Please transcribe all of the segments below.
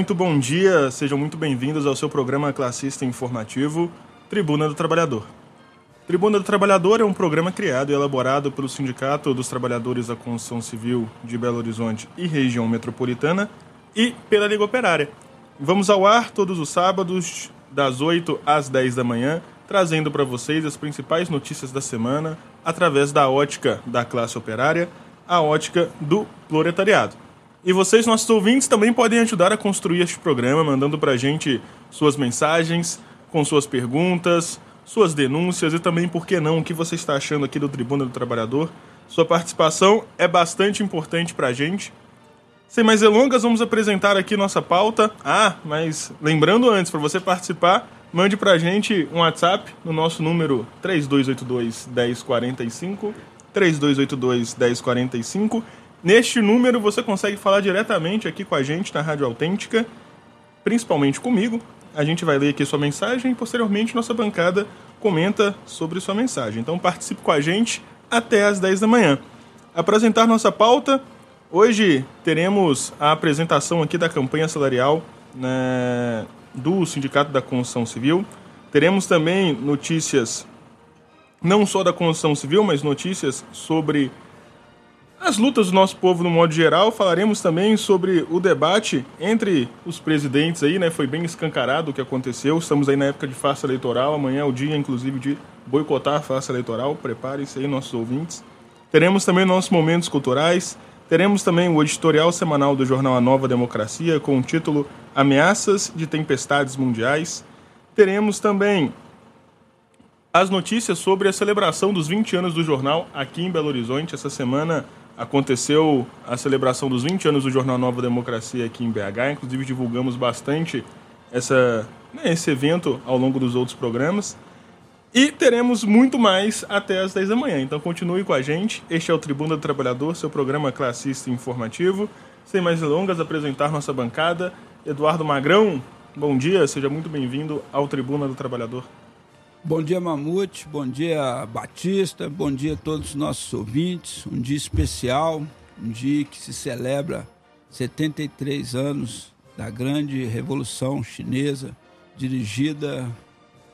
Muito bom dia. Sejam muito bem-vindos ao seu programa classista informativo Tribuna do Trabalhador. Tribuna do Trabalhador é um programa criado e elaborado pelo Sindicato dos Trabalhadores da Construção Civil de Belo Horizonte e região metropolitana e pela Liga Operária. Vamos ao ar todos os sábados, das 8 às 10 da manhã, trazendo para vocês as principais notícias da semana através da ótica da classe operária, a ótica do proletariado. E vocês, nossos ouvintes, também podem ajudar a construir este programa, mandando para a gente suas mensagens, com suas perguntas, suas denúncias e também, por que não, o que você está achando aqui do Tribuna do Trabalhador. Sua participação é bastante importante para a gente. Sem mais delongas, vamos apresentar aqui nossa pauta. Ah, mas lembrando antes, para você participar, mande para a gente um WhatsApp no nosso número 3282 1045, 3282 1045 Neste número você consegue falar diretamente aqui com a gente na Rádio Autêntica, principalmente comigo. A gente vai ler aqui sua mensagem e posteriormente nossa bancada comenta sobre sua mensagem. Então participe com a gente até às 10 da manhã. Apresentar nossa pauta. Hoje teremos a apresentação aqui da campanha salarial né, do Sindicato da Construção Civil. Teremos também notícias não só da construção civil, mas notícias sobre as lutas do nosso povo no modo geral, falaremos também sobre o debate entre os presidentes aí, né? Foi bem escancarado o que aconteceu. Estamos aí na época de farsa eleitoral, amanhã é o dia, inclusive, de boicotar a farsa eleitoral. Preparem-se aí, nossos ouvintes. Teremos também nossos momentos culturais. Teremos também o editorial semanal do jornal A Nova Democracia, com o título Ameaças de Tempestades Mundiais. Teremos também as notícias sobre a celebração dos 20 anos do jornal aqui em Belo Horizonte. Essa semana aconteceu a celebração dos 20 anos do Jornal Nova Democracia aqui em BH. Inclusive, divulgamos bastante essa, né, esse evento ao longo dos outros programas. E teremos muito mais até as 10 da manhã. Então continue com a gente. Este é o Tribuna do Trabalhador, seu programa classista e informativo. Sem mais delongas, apresentar nossa bancada. Eduardo Magrão, bom dia, seja muito bem-vindo ao Tribuna do Trabalhador. Bom dia, Mamute. Bom dia, Batista. Bom dia a todos os nossos ouvintes. Um dia especial, um dia que se celebra 73 anos da grande Revolução Chinesa, dirigida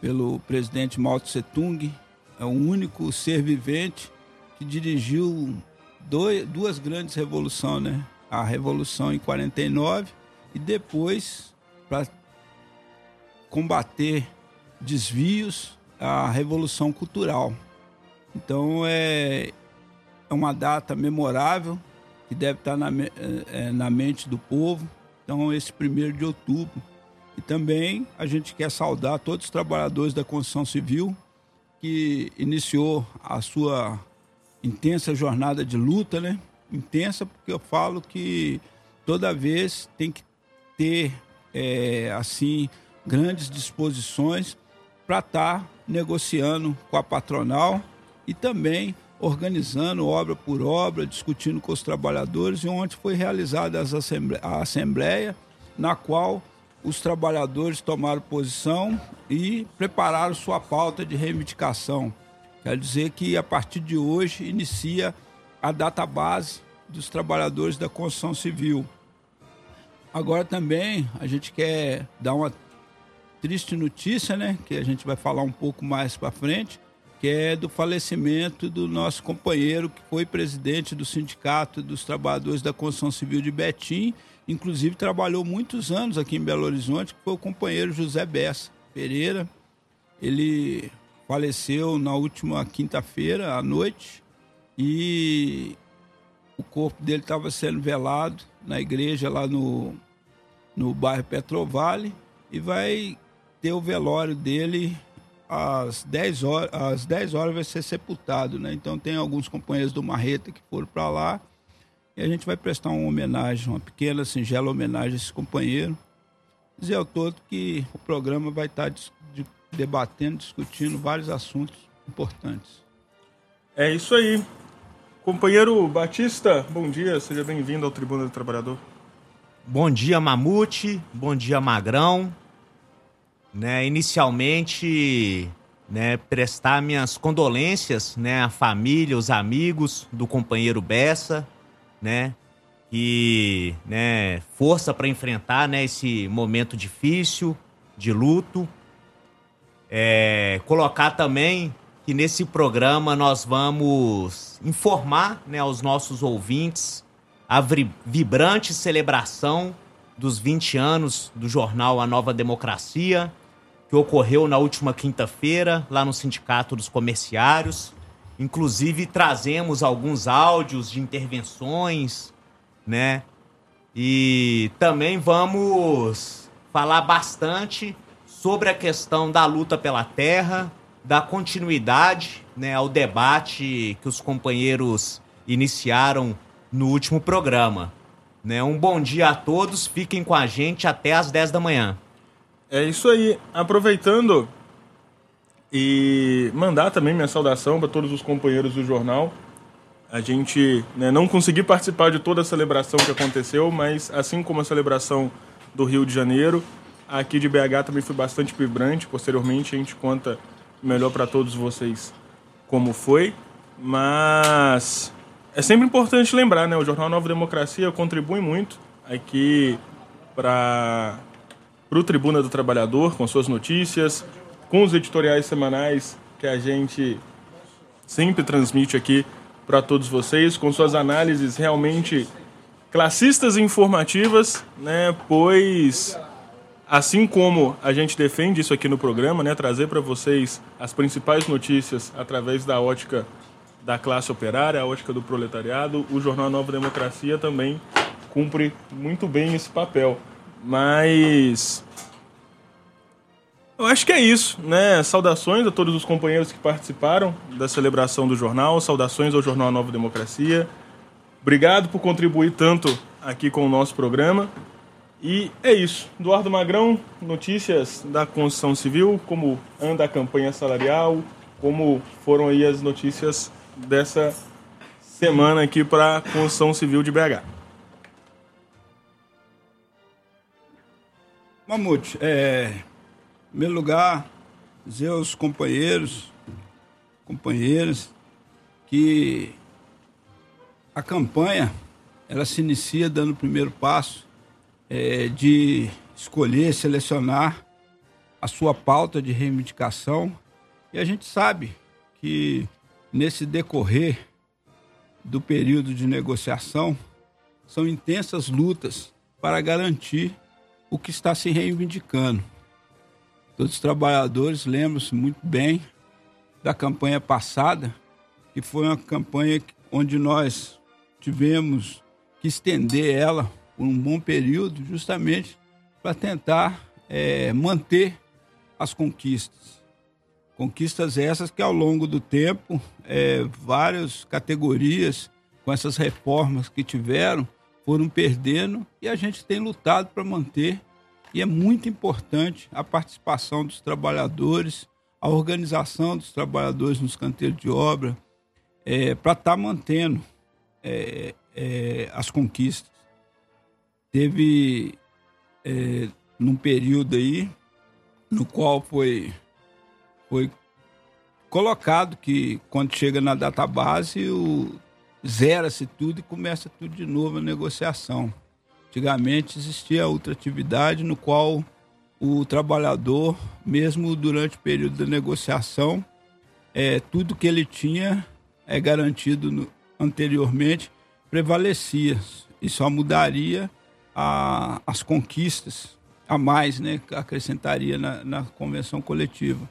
pelo presidente Mao Tse Tung. É o único ser vivente que dirigiu dois, duas grandes revoluções, né? A Revolução em 49 e depois, para combater desvios a Revolução Cultural. Então é, é uma data memorável que deve estar na, é, na mente do povo. Então, esse primeiro de outubro. E também a gente quer saudar todos os trabalhadores da construção civil que iniciou a sua intensa jornada de luta, né? Intensa porque eu falo que toda vez tem que ter, é, assim, grandes disposições para estar tá negociando com a patronal e também organizando obra por obra, discutindo com os trabalhadores. E ontem foi realizada a assembleia, na qual os trabalhadores tomaram posição e prepararam sua pauta de reivindicação. Quer dizer que a partir de hoje inicia a data base dos trabalhadores da construção civil. Agora também a gente quer dar uma triste notícia, né, que a gente vai falar um pouco mais para frente, que é do falecimento do nosso companheiro que foi presidente do Sindicato dos Trabalhadores da Construção Civil de Betim, inclusive trabalhou muitos anos aqui em Belo Horizonte, que foi o companheiro José Bessa Pereira. Ele faleceu na última quinta-feira à noite e o corpo dele estava sendo velado na igreja lá no, no bairro Petrovale e vai ter o velório dele às 10 horas, às 10 horas vai ser sepultado, né? Então tem alguns companheiros do Marreta que foram para lá e a gente vai prestar uma homenagem, uma pequena, singela homenagem a esse companheiro. Dizer ao todo que o programa vai estar tá debatendo, discutindo vários assuntos importantes. É isso aí. Companheiro Batista, bom dia, seja bem-vindo ao Tribuna do Trabalhador. Bom dia, Mamute. Bom dia, Magrão né, inicialmente, né, prestar minhas condolências, né, à família, os amigos do companheiro Bessa, né, que, né, força para enfrentar, né, esse momento difícil de luto. É, colocar também que nesse programa nós vamos informar, né, aos nossos ouvintes a vibrante celebração dos 20 anos do jornal A Nova Democracia, que ocorreu na última quinta-feira, lá no Sindicato dos Comerciários. Inclusive, trazemos alguns áudios de intervenções, né? E também vamos falar bastante sobre a questão da luta pela terra, da continuidade né, ao debate que os companheiros iniciaram no último programa. Né? Um bom dia a todos, fiquem com a gente até às 10 da manhã. É isso aí. Aproveitando e mandar também minha saudação para todos os companheiros do jornal. A gente né, não conseguiu participar de toda a celebração que aconteceu, mas assim como a celebração do Rio de Janeiro, aqui de BH também foi bastante vibrante. Posteriormente a gente conta melhor para todos vocês como foi. Mas é sempre importante lembrar, né? O Jornal Nova Democracia contribui muito aqui para o Tribuna do Trabalhador, com suas notícias, com os editoriais semanais que a gente sempre transmite aqui para todos vocês, com suas análises realmente classistas e informativas, né? Pois assim como a gente defende isso aqui no programa, né, trazer para vocês as principais notícias através da ótica da classe operária, a ótica do proletariado, o jornal Nova Democracia também cumpre muito bem esse papel. Mas eu acho que é isso, né? Saudações a todos os companheiros que participaram da celebração do jornal, saudações ao jornal Nova Democracia. Obrigado por contribuir tanto aqui com o nosso programa. E é isso. Eduardo Magrão, notícias da construção civil, como anda a campanha salarial, como foram aí as notícias dessa semana aqui para a construção civil de BH. Mamute, é, em primeiro lugar, dizer aos companheiros, companheiras, que a campanha ela se inicia dando o primeiro passo é, de escolher, selecionar a sua pauta de reivindicação. E a gente sabe que nesse decorrer do período de negociação, são intensas lutas para garantir o que está se reivindicando. Todos os trabalhadores lembram-se muito bem da campanha passada, que foi uma campanha onde nós tivemos que estender ela por um bom período, justamente para tentar é, manter as conquistas. Conquistas essas que ao longo do tempo, é, várias categorias com essas reformas que tiveram foram perdendo e a gente tem lutado para manter. E é muito importante a participação dos trabalhadores, a organização dos trabalhadores nos canteiros de obra, é, para estar tá mantendo é, é, as conquistas. Teve é, num período aí no qual foi foi colocado que quando chega na database, zera-se tudo e começa tudo de novo a negociação. Antigamente existia outra atividade no qual o trabalhador, mesmo durante o período da negociação, é, tudo que ele tinha é garantido no, anteriormente prevalecia e só mudaria a, as conquistas a mais, né, acrescentaria na, na convenção coletiva.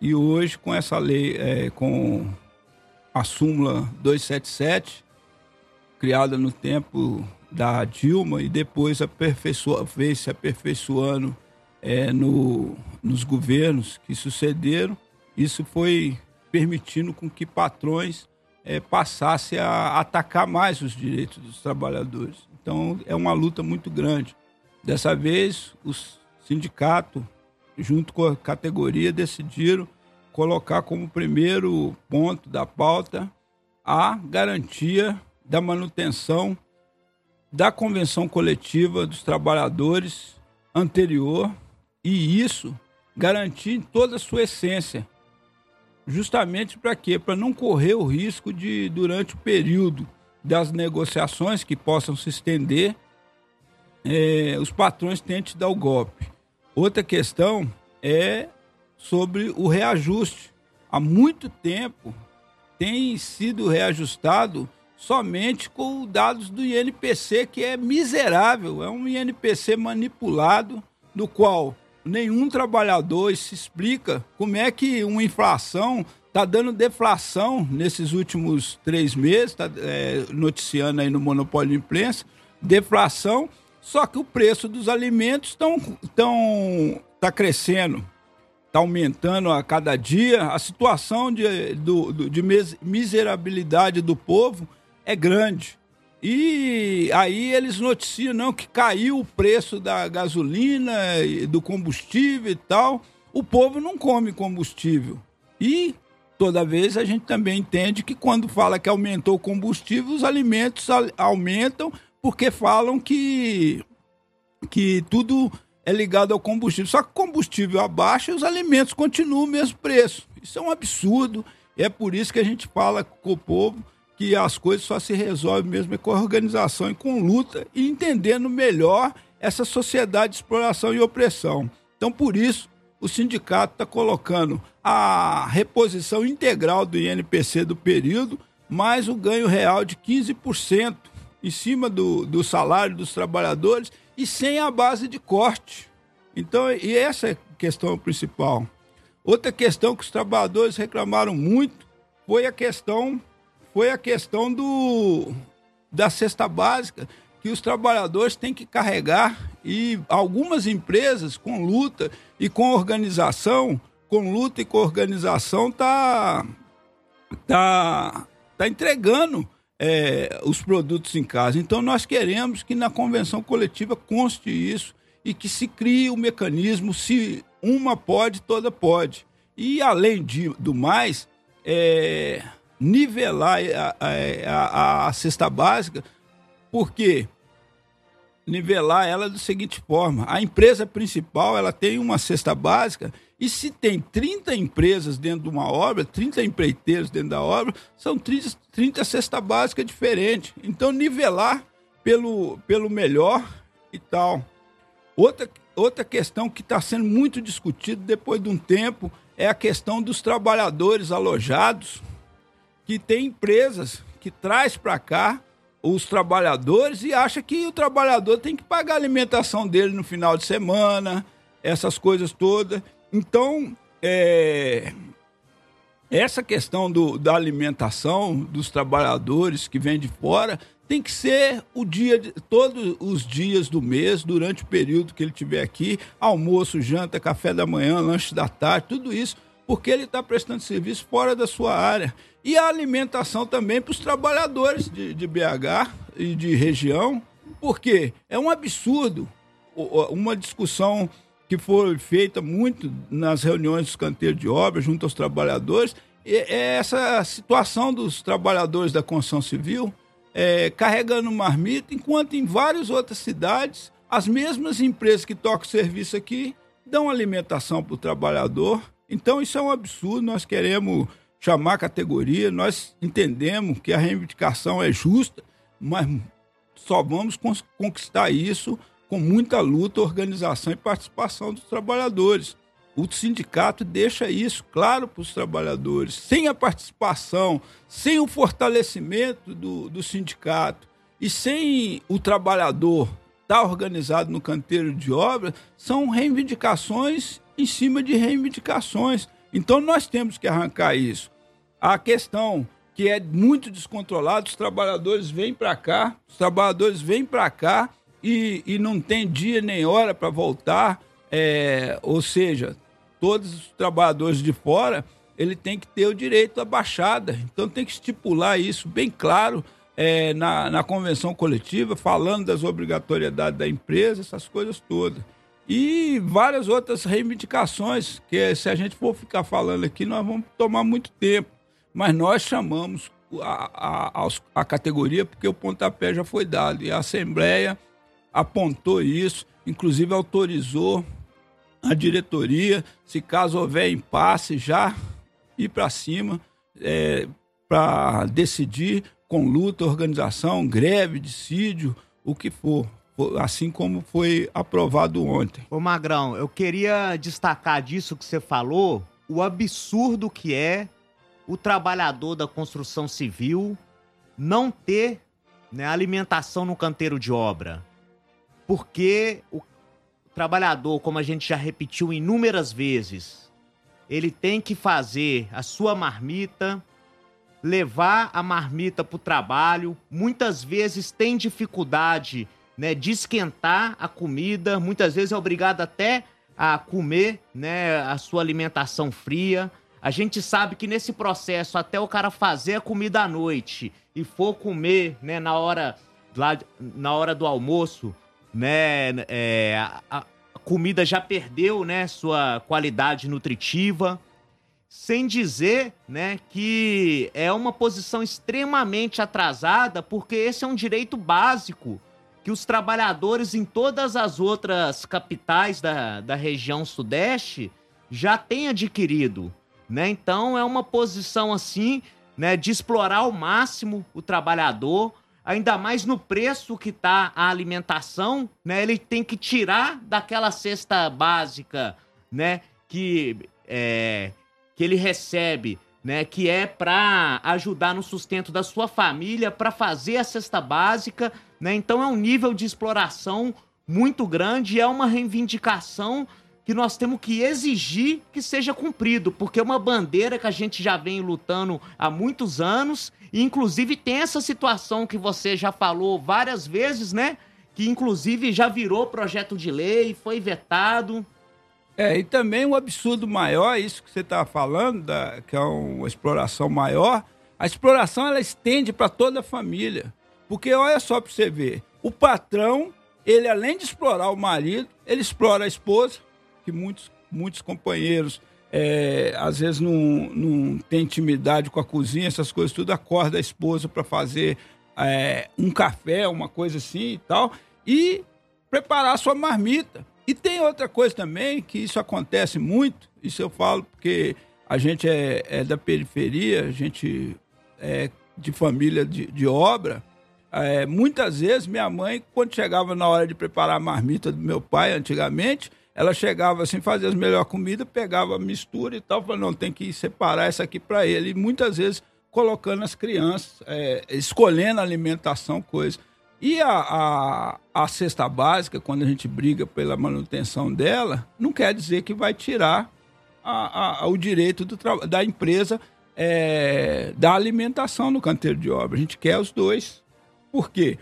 E hoje, com essa lei, é, com a súmula 277, criada no tempo da Dilma e depois aperfeiçoa, fez se aperfeiçoando é, no, nos governos que sucederam, isso foi permitindo com que patrões é, passassem a atacar mais os direitos dos trabalhadores. Então, é uma luta muito grande. Dessa vez, o sindicato junto com a categoria, decidiram colocar como primeiro ponto da pauta a garantia da manutenção da convenção coletiva dos trabalhadores anterior e isso garantir em toda a sua essência. Justamente para quê? Para não correr o risco de, durante o período das negociações que possam se estender, é, os patrões tentem dar o golpe. Outra questão é sobre o reajuste. Há muito tempo tem sido reajustado somente com dados do INPC, que é miserável, é um INPC manipulado, no qual nenhum trabalhador se explica como é que uma inflação está dando deflação nesses últimos três meses, está é, noticiando aí no Monopólio de Imprensa, deflação, só que o preço dos alimentos estão tão, tá crescendo, está aumentando a cada dia, a situação de, do, de miserabilidade do povo é grande. E aí eles noticiam não, que caiu o preço da gasolina, do combustível e tal. O povo não come combustível. E toda vez a gente também entende que quando fala que aumentou o combustível, os alimentos aumentam porque falam que, que tudo é ligado ao combustível. Só que combustível abaixa e os alimentos continuam o mesmo preço. Isso é um absurdo. É por isso que a gente fala com o povo que as coisas só se resolvem mesmo com a organização e com luta e entendendo melhor essa sociedade de exploração e opressão. Então, por isso, o sindicato está colocando a reposição integral do INPC do período, mais o ganho real de 15% em cima do, do salário dos trabalhadores e sem a base de corte. Então, e essa é a questão principal. Outra questão que os trabalhadores reclamaram muito foi a questão foi a questão do da cesta básica que os trabalhadores têm que carregar e algumas empresas com luta e com organização, com luta e com organização tá tá tá entregando é, os produtos em casa. Então, nós queremos que na convenção coletiva conste isso e que se crie o um mecanismo, se uma pode, toda pode. E, além de, do mais, é, nivelar a, a, a, a cesta básica, porque nivelar ela da seguinte forma: a empresa principal ela tem uma cesta básica e se tem 30 empresas dentro de uma obra, 30 empreiteiros dentro da obra, são 30, 30 cesta básica diferentes. Então, nivelar pelo, pelo melhor e tal. Outra, outra questão que está sendo muito discutida depois de um tempo é a questão dos trabalhadores alojados, que tem empresas que traz para cá os trabalhadores e acha que o trabalhador tem que pagar a alimentação dele no final de semana, essas coisas todas. Então, é, essa questão do, da alimentação dos trabalhadores que vêm de fora tem que ser o dia de, todos os dias do mês, durante o período que ele estiver aqui, almoço, janta, café da manhã, lanche da tarde, tudo isso, porque ele está prestando serviço fora da sua área. E a alimentação também para os trabalhadores de, de BH e de região, porque é um absurdo uma discussão que foi feita muito nas reuniões dos canteiros de obra, junto aos trabalhadores, é essa situação dos trabalhadores da construção civil é, carregando marmita, enquanto em várias outras cidades, as mesmas empresas que tocam serviço aqui dão alimentação para o trabalhador. Então, isso é um absurdo. Nós queremos chamar a categoria, nós entendemos que a reivindicação é justa, mas só vamos conquistar isso com muita luta, organização e participação dos trabalhadores. O sindicato deixa isso claro para os trabalhadores. Sem a participação, sem o fortalecimento do, do sindicato e sem o trabalhador estar organizado no canteiro de obra, são reivindicações em cima de reivindicações. Então nós temos que arrancar isso. A questão que é muito descontrolada, os trabalhadores vêm para cá, os trabalhadores vêm para cá e, e não tem dia nem hora para voltar, é, ou seja, todos os trabalhadores de fora, ele tem que ter o direito à baixada. Então tem que estipular isso bem claro é, na, na convenção coletiva, falando das obrigatoriedades da empresa, essas coisas todas. E várias outras reivindicações, que se a gente for ficar falando aqui, nós vamos tomar muito tempo. Mas nós chamamos a, a, a categoria porque o pontapé já foi dado. E a Assembleia apontou isso, inclusive autorizou a diretoria, se caso houver impasse, já ir para cima é, para decidir com luta, organização, greve, dissídio, o que for assim como foi aprovado ontem. Ô Magrão, eu queria destacar disso que você falou, o absurdo que é o trabalhador da construção civil não ter né, alimentação no canteiro de obra. Porque o trabalhador, como a gente já repetiu inúmeras vezes, ele tem que fazer a sua marmita, levar a marmita para o trabalho, muitas vezes tem dificuldade né, de esquentar a comida, muitas vezes é obrigado até a comer né, a sua alimentação fria. A gente sabe que nesse processo, até o cara fazer a comida à noite e for comer né, na, hora, lá, na hora do almoço, né, é, a, a comida já perdeu né, sua qualidade nutritiva. Sem dizer né, que é uma posição extremamente atrasada, porque esse é um direito básico que os trabalhadores em todas as outras capitais da, da região sudeste já têm adquirido. Né? Então é uma posição assim né, de explorar ao máximo o trabalhador, ainda mais no preço que está a alimentação, né? Ele tem que tirar daquela cesta básica, né? Que, é, que ele recebe né, que é para ajudar no sustento da sua família, para fazer a cesta básica, né? Então é um nível de exploração muito grande, é uma reivindicação que nós temos que exigir que seja cumprido, porque é uma bandeira que a gente já vem lutando há muitos anos, inclusive tem essa situação que você já falou várias vezes, né? Que inclusive já virou projeto de lei, foi vetado. É, e também um absurdo maior, isso que você está falando, da, que é uma exploração maior, a exploração ela estende para toda a família. Porque olha só para você ver, o patrão, ele além de explorar o marido, ele explora a esposa, que muitos, muitos companheiros é, às vezes não, não tem intimidade com a cozinha, essas coisas tudo, acorda a esposa para fazer é, um café, uma coisa assim e tal, e preparar a sua marmita. E tem outra coisa também, que isso acontece muito, isso eu falo porque a gente é, é da periferia, a gente é de família de, de obra. É, muitas vezes minha mãe, quando chegava na hora de preparar a marmita do meu pai, antigamente, ela chegava assim, fazia as melhores comidas, pegava a mistura e tal, falava, não, tem que separar essa aqui para ele. E muitas vezes colocando as crianças, é, escolhendo alimentação, coisa. E a, a, a, cesta básica, quando a gente briga pela manutenção dela, não quer dizer que vai tirar a, a, o direito do, da empresa é, da alimentação no canteiro de obra. A gente quer os dois. Por quê?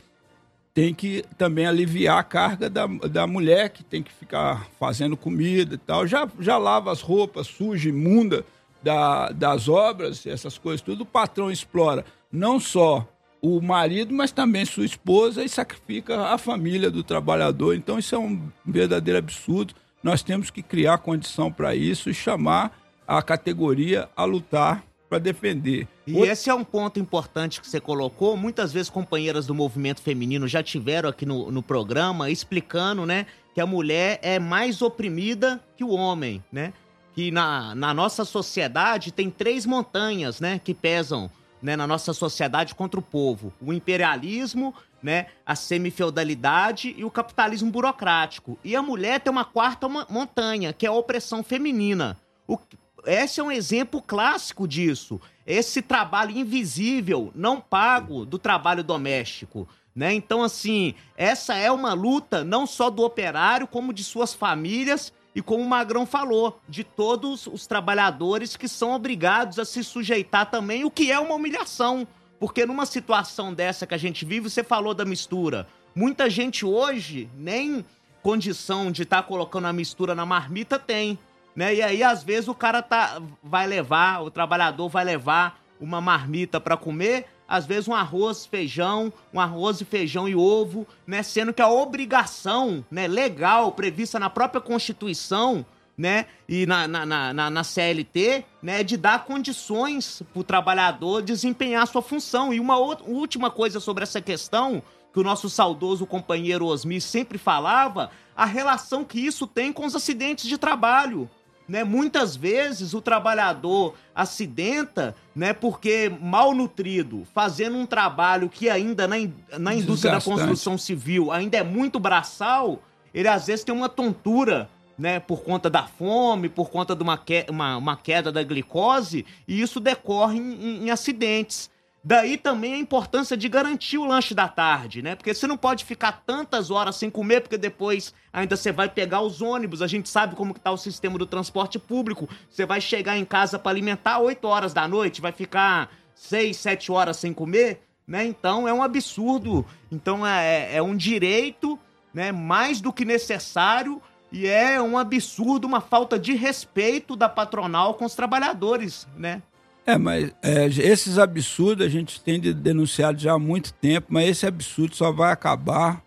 Tem que também aliviar a carga da, da mulher, que tem que ficar fazendo comida e tal. Já, já lava as roupas sujas, imunda da, das obras, essas coisas tudo. O patrão explora não só o marido, mas também sua esposa e sacrifica a família do trabalhador. Então isso é um verdadeiro absurdo. Nós temos que criar condição para isso e chamar a categoria a lutar para defender. E esse é um ponto importante que você colocou. Muitas vezes companheiras do movimento feminino já tiveram aqui no, no programa explicando, né, que a mulher é mais oprimida que o homem, né? Que na, na nossa sociedade tem três montanhas, né, que pesam né, na nossa sociedade contra o povo. O imperialismo, né, a semifeudalidade e o capitalismo burocrático. E a mulher tem uma quarta montanha, que é a opressão feminina. O, esse é um exemplo clássico disso. Esse trabalho invisível, não pago do trabalho doméstico. Né? Então, assim, essa é uma luta não só do operário, como de suas famílias e como o Magrão falou, de todos os trabalhadores que são obrigados a se sujeitar também, o que é uma humilhação. Porque numa situação dessa que a gente vive, você falou da mistura. Muita gente hoje nem condição de estar tá colocando a mistura na marmita tem. Né? E aí, às vezes, o cara tá, vai levar, o trabalhador vai levar uma marmita para comer, às vezes um arroz, feijão, um arroz e feijão e ovo, né, sendo que a obrigação, né, legal prevista na própria Constituição, né, e na, na, na, na CLT, né, de dar condições para o trabalhador desempenhar sua função. E uma outra, última coisa sobre essa questão, que o nosso saudoso companheiro Osmi sempre falava, a relação que isso tem com os acidentes de trabalho. Né? Muitas vezes o trabalhador acidenta, né? Porque mal nutrido, fazendo um trabalho que ainda na, in na indústria da construção civil ainda é muito braçal, ele às vezes tem uma tontura, né? Por conta da fome, por conta de uma, que uma, uma queda da glicose, e isso decorre em, em, em acidentes. Daí também a importância de garantir o lanche da tarde, né? Porque você não pode ficar tantas horas sem comer, porque depois ainda você vai pegar os ônibus. A gente sabe como que tá o sistema do transporte público. Você vai chegar em casa para alimentar 8 horas da noite, vai ficar 6, 7 horas sem comer, né? Então é um absurdo. Então é, é, é um direito, né? Mais do que necessário e é um absurdo, uma falta de respeito da patronal com os trabalhadores, né? É, mas é, esses absurdos a gente tem denunciado já há muito tempo, mas esse absurdo só vai acabar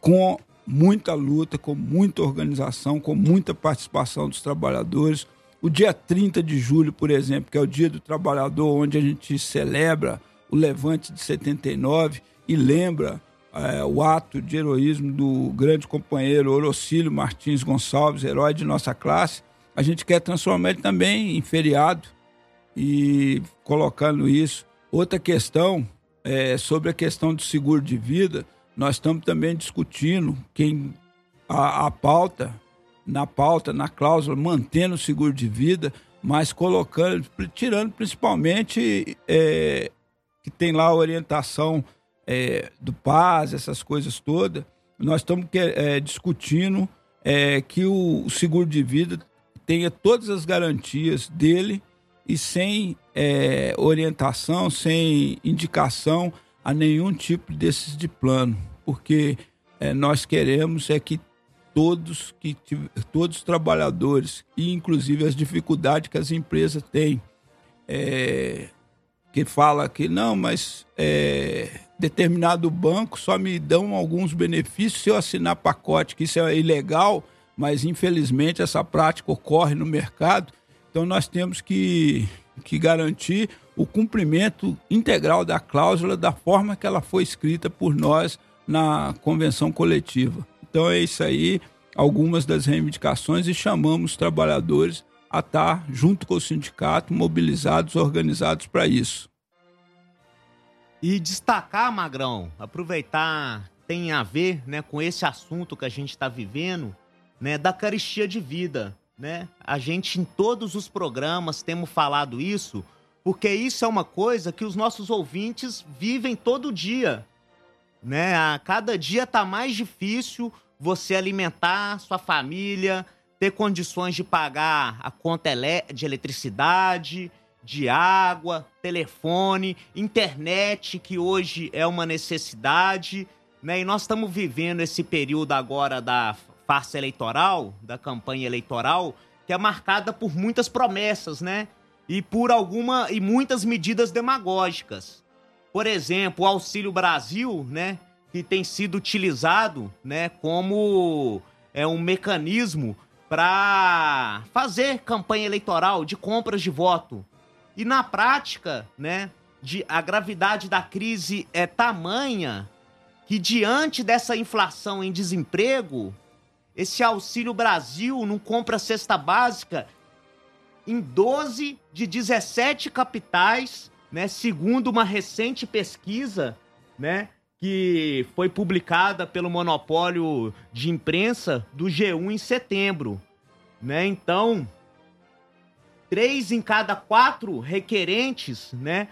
com muita luta, com muita organização, com muita participação dos trabalhadores. O dia 30 de julho, por exemplo, que é o Dia do Trabalhador, onde a gente celebra o levante de 79 e lembra é, o ato de heroísmo do grande companheiro Orocílio Martins Gonçalves, herói de nossa classe, a gente quer transformar ele também em feriado e colocando isso. Outra questão é sobre a questão do seguro de vida. Nós estamos também discutindo quem a, a pauta, na pauta, na cláusula, mantendo o seguro de vida, mas colocando, tirando principalmente é, que tem lá a orientação é, do paz, essas coisas todas. Nós estamos é, discutindo é, que o, o seguro de vida tenha todas as garantias dele e sem é, orientação, sem indicação a nenhum tipo desses de plano, porque é, nós queremos é que todos que todos os trabalhadores e inclusive as dificuldades que as empresas têm é, que fala que não, mas é, determinado banco só me dão alguns benefícios se eu assinar pacote, que isso é ilegal, mas infelizmente essa prática ocorre no mercado então nós temos que, que garantir o cumprimento integral da cláusula da forma que ela foi escrita por nós na convenção coletiva. Então é isso aí, algumas das reivindicações e chamamos os trabalhadores a estar junto com o sindicato, mobilizados, organizados para isso. E destacar, Magrão, aproveitar, tem a ver né, com esse assunto que a gente está vivendo, né, da caristia de vida né? A gente em todos os programas temos falado isso, porque isso é uma coisa que os nossos ouvintes vivem todo dia, né? A cada dia tá mais difícil você alimentar sua família, ter condições de pagar a conta de eletricidade, de água, telefone, internet, que hoje é uma necessidade, né? E nós estamos vivendo esse período agora da farsa eleitoral, da campanha eleitoral, que é marcada por muitas promessas, né? E por alguma e muitas medidas demagógicas. Por exemplo, o Auxílio Brasil, né, que tem sido utilizado, né, como é um mecanismo para fazer campanha eleitoral de compras de voto. E na prática, né, de, a gravidade da crise é tamanha que diante dessa inflação em desemprego, esse Auxílio Brasil não compra cesta básica em 12 de 17 capitais, né, segundo uma recente pesquisa, né, que foi publicada pelo monopólio de imprensa do G1 em setembro, né? Então, três em cada quatro requerentes, né,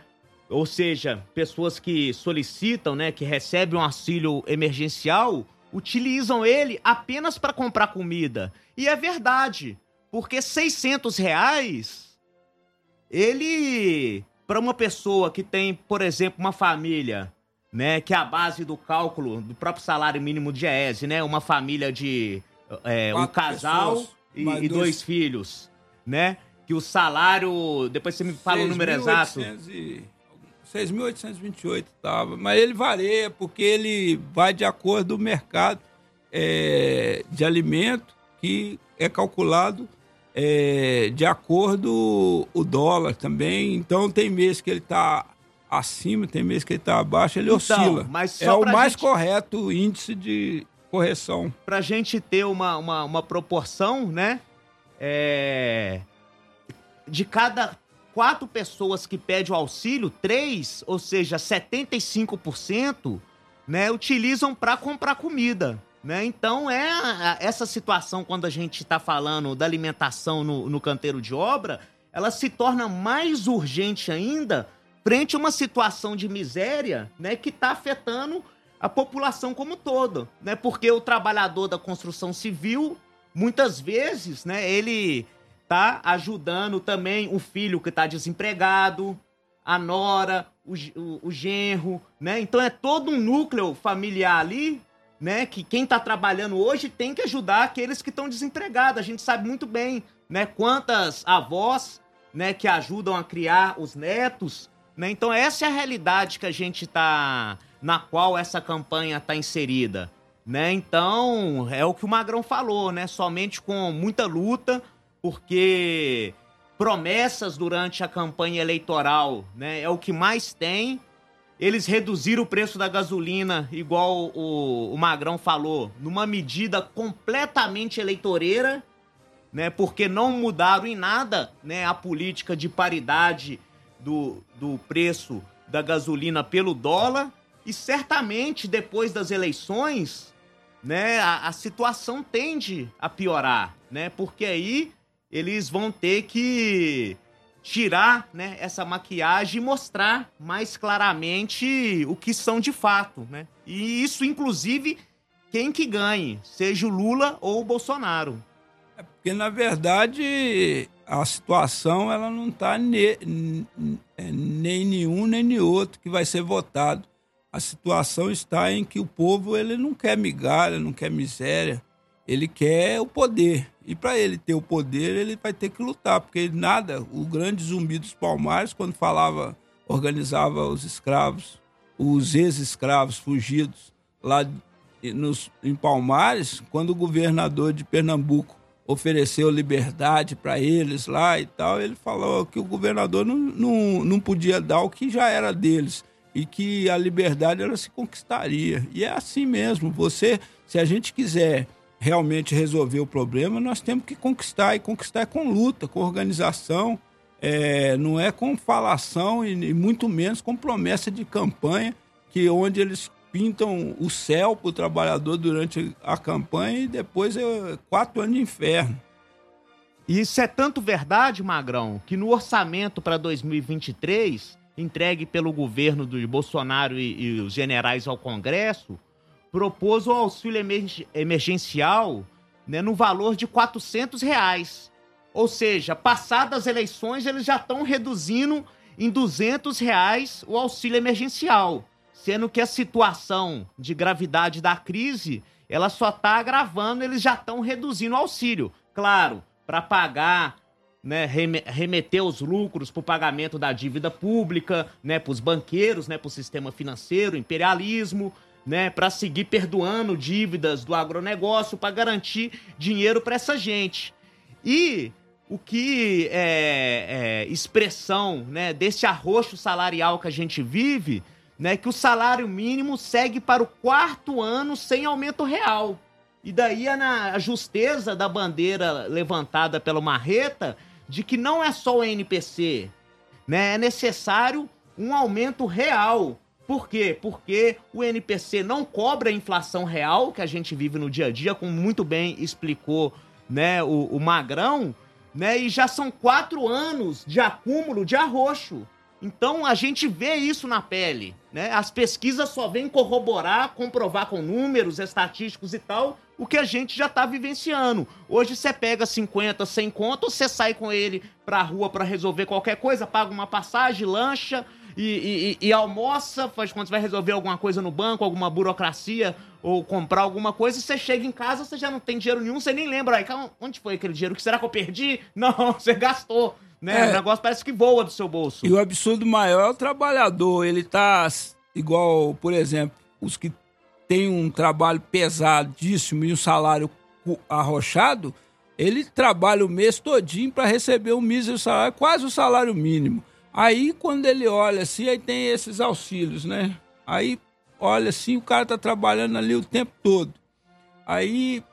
ou seja, pessoas que solicitam, né, que recebem um auxílio emergencial, utilizam ele apenas para comprar comida. E é verdade, porque 600 reais, ele, para uma pessoa que tem, por exemplo, uma família, né, que é a base do cálculo do próprio salário mínimo de ESE, né, uma família de é, um casal pessoas, e, e dois... dois filhos, né, que o salário, depois você me fala o número exato. E... 6.828 estava, mas ele varia porque ele vai de acordo com o mercado é, de alimento que é calculado é, de acordo o dólar também. Então tem mês que ele está acima, tem mês que ele está abaixo, ele então, oscila. Mas é o mais gente... correto índice de correção. Para a gente ter uma, uma, uma proporção, né? é, de cada quatro pessoas que pedem o auxílio, três, ou seja, 75%, né, utilizam para comprar comida. Né? Então é essa situação quando a gente está falando da alimentação no, no canteiro de obra, ela se torna mais urgente ainda frente a uma situação de miséria, né, que está afetando a população como todo, né? Porque o trabalhador da construção civil, muitas vezes, né, ele tá ajudando também o filho que está desempregado, a nora, o, o, o, genro, né? Então é todo um núcleo familiar ali né, que quem está trabalhando hoje tem que ajudar aqueles que estão desempregados. A gente sabe muito bem, né, quantas avós, né, que ajudam a criar os netos, né? Então essa é a realidade que a gente está na qual essa campanha está inserida, né? Então é o que o Magrão falou, né? Somente com muita luta, porque promessas durante a campanha eleitoral, né, é o que mais tem eles reduziram o preço da gasolina, igual o, o Magrão falou, numa medida completamente eleitoreira, né? Porque não mudaram em nada né, a política de paridade do, do preço da gasolina pelo dólar. E certamente, depois das eleições, né, a, a situação tende a piorar, né? Porque aí eles vão ter que tirar né, essa maquiagem e mostrar mais claramente o que são de fato, né? E isso, inclusive, quem que ganhe, seja o Lula ou o Bolsonaro. É porque, na verdade, a situação ela não está ne, nem nenhum nem nem outro que vai ser votado. A situação está em que o povo ele não quer migalha, não quer miséria, ele quer o poder. E para ele ter o poder, ele vai ter que lutar, porque nada, o grande zumbi dos Palmares, quando falava, organizava os escravos, os ex-escravos fugidos lá nos, em Palmares, quando o governador de Pernambuco ofereceu liberdade para eles lá e tal, ele falou que o governador não, não, não podia dar o que já era deles e que a liberdade ela se conquistaria. E é assim mesmo, você, se a gente quiser realmente resolver o problema, nós temos que conquistar, e conquistar com luta, com organização, é, não é com falação e, e, muito menos com promessa de campanha, que onde eles pintam o céu para o trabalhador durante a campanha e depois é quatro anos de inferno. Isso é tanto verdade, Magrão, que no orçamento para 2023, entregue pelo governo do Bolsonaro e, e os generais ao Congresso, propôs o auxílio emergencial né, no valor de 400 reais. Ou seja, passadas as eleições, eles já estão reduzindo em 200 reais o auxílio emergencial, sendo que a situação de gravidade da crise ela só está agravando, eles já estão reduzindo o auxílio. Claro, para pagar, né, remeter os lucros para o pagamento da dívida pública, né, para os banqueiros, né, para o sistema financeiro, imperialismo, né, para seguir perdoando dívidas do agronegócio para garantir dinheiro para essa gente. E o que é, é, expressão né, desse arroxo salarial que a gente vive, né, que o salário mínimo segue para o quarto ano sem aumento real. E daí a, a justeza da bandeira levantada pela Marreta de que não é só o NPC, né, é necessário um aumento real por quê? Porque o NPC não cobra a inflação real que a gente vive no dia a dia, como muito bem explicou né, o, o Magrão, né? E já são quatro anos de acúmulo de arroxo. Então a gente vê isso na pele, né? As pesquisas só vêm corroborar, comprovar com números estatísticos e tal, o que a gente já está vivenciando. Hoje você pega 50, 100 contos, você sai com ele pra rua para resolver qualquer coisa, paga uma passagem, lancha, e, e, e, almoça, faz quando você vai resolver alguma coisa no banco, alguma burocracia, ou comprar alguma coisa, e você chega em casa, você já não tem dinheiro nenhum, você nem lembra. Aí, onde foi aquele dinheiro? Que será que eu perdi? Não, você gastou. Né? É. O negócio parece que voa do seu bolso. E o absurdo maior é o trabalhador. Ele tá igual, por exemplo, os que têm um trabalho pesadíssimo e um salário arrochado, ele trabalha o mês todinho para receber um mísero salário, quase o salário mínimo. Aí quando ele olha assim, aí tem esses auxílios, né? Aí olha assim, o cara tá trabalhando ali o tempo todo. Aí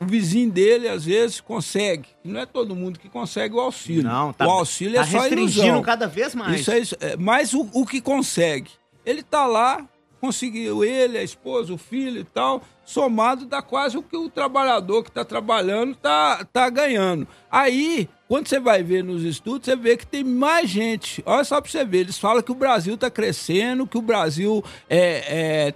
o vizinho dele, às vezes, consegue. Não é todo mundo que consegue o auxílio. Não, tá, o auxílio tá é só restringindo ilusão. cada vez mais. Isso é isso. É, mas o, o que consegue? Ele tá lá, conseguiu ele, a esposa, o filho e tal, somado dá quase o que o trabalhador que está trabalhando tá, tá ganhando. Aí, quando você vai ver nos estudos, você vê que tem mais gente. Olha só para você ver, eles falam que o Brasil está crescendo, que o Brasil é, é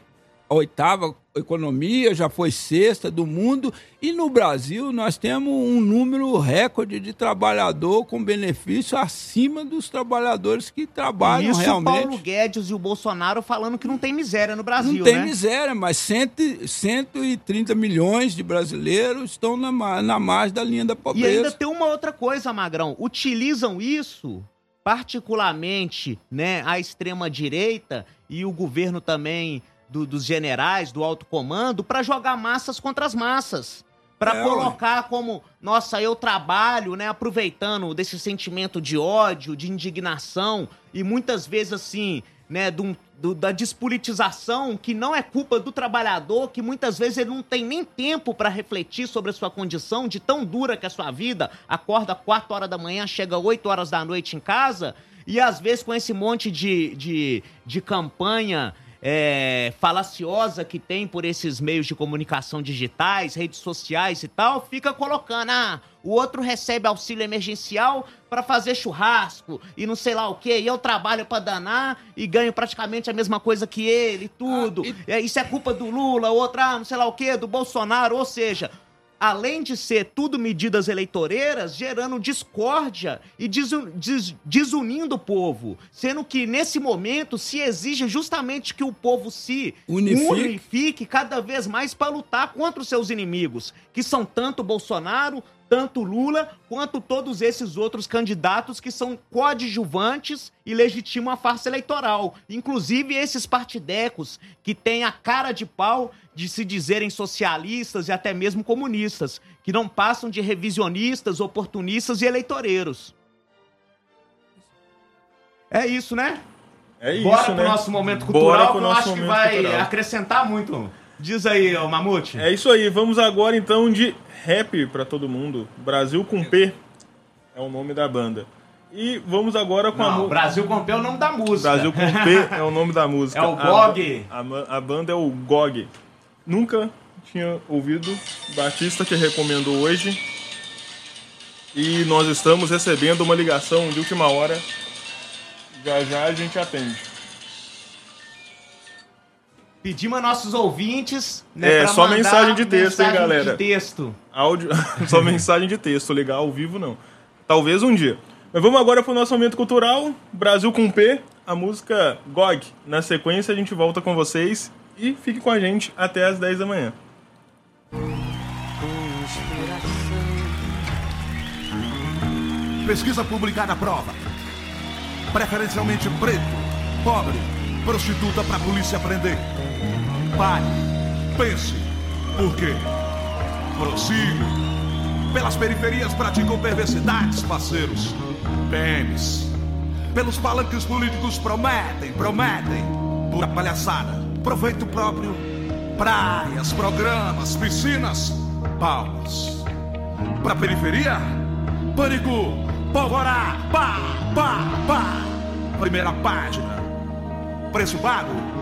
oitava economia, já foi sexta do mundo. E no Brasil nós temos um número recorde de trabalhador com benefício acima dos trabalhadores que trabalham Isso o realmente. Paulo Guedes e o Bolsonaro falando que não tem miséria no Brasil, Não tem né? miséria, mas cento, e- 130 milhões de brasileiros estão na, na margem da linha da E pobreza. ainda tem uma outra coisa, Magrão. Utilizam isso, particularmente, né, a extrema-direita e o governo também do- dos generais, do alto comando, para jogar massas contra as massas. Para É, colocar como, nossa, eu trabalho, né, aproveitando desse sentimento de ódio, de indignação e muitas vezes assim, né, do, do- da despolitização que não é culpa do trabalhador, que muitas vezes ele não tem nem tempo para refletir sobre a sua condição, de tão dura que é a sua vida, acorda 4 horas da manhã, chega 8 horas da noite em casa, e às vezes com esse monte de, de, de campanha é, falaciosa que tem por esses meios de comunicação digitais, redes sociais e tal, fica colocando, ah, o outro recebe auxílio emergencial para fazer churrasco e não sei lá o quê, e eu trabalho para danar e ganho praticamente a mesma coisa que ele, tudo. Ah, É, Isso é culpa do Lula, outra, ah, não sei lá o quê, do Bolsonaro, ou seja, além de ser tudo medidas eleitoreiras, gerando discórdia e desu- des- desunindo o povo. Sendo que, nesse momento, se exige justamente que o povo se Unifique. unifique cada vez mais para lutar contra os seus inimigos, que são tanto Bolsonaro, tanto Lula, quanto todos esses outros candidatos que são coadjuvantes e legitimam a farsa eleitoral. Inclusive esses partidecos que têm a cara de pau de se dizerem socialistas e até mesmo comunistas, que não passam de revisionistas, oportunistas e eleitoreiros. É isso, né? É isso, Bora né? pro nosso momento cultural, que eu acho que vai cultural. acrescentar muito. Diz aí, ô Mamute. É isso aí, vamos agora então de rap pra todo mundo. Brasil com P é o nome da banda. E vamos agora com a Não, música. Brasil com P é o nome da música. Brasil com P é o nome da música. É o A- GOG. A, ma- a banda é o GOG. Nunca tinha ouvido. Batista que recomendo hoje. E nós estamos recebendo uma ligação de última hora. Já já a gente atende. Pedimos a nossos ouvintes. Né, É, só mensagem de texto, hein, mensagem galera? De texto. Áudio, só mensagem de texto, ligar ao vivo não. Talvez um dia. Mas vamos agora para o nosso momento cultural, Brasil com P, a música GOG. Na sequência a gente volta com vocês e fique com a gente até as 10 da manhã. Pesquisa publicada prova. Preferencialmente preto, pobre, prostituta pra polícia prender. Pare, pense, por quê? Prossiga. Pelas periferias praticam perversidades, parceiros. PMs. Pelos palanques políticos prometem, prometem. Pura palhaçada. Proveito próprio. Praias, programas, piscinas, palmas. Pra periferia? Pânico, polvorá, pá, pá, pá. Primeira página. Preço pago?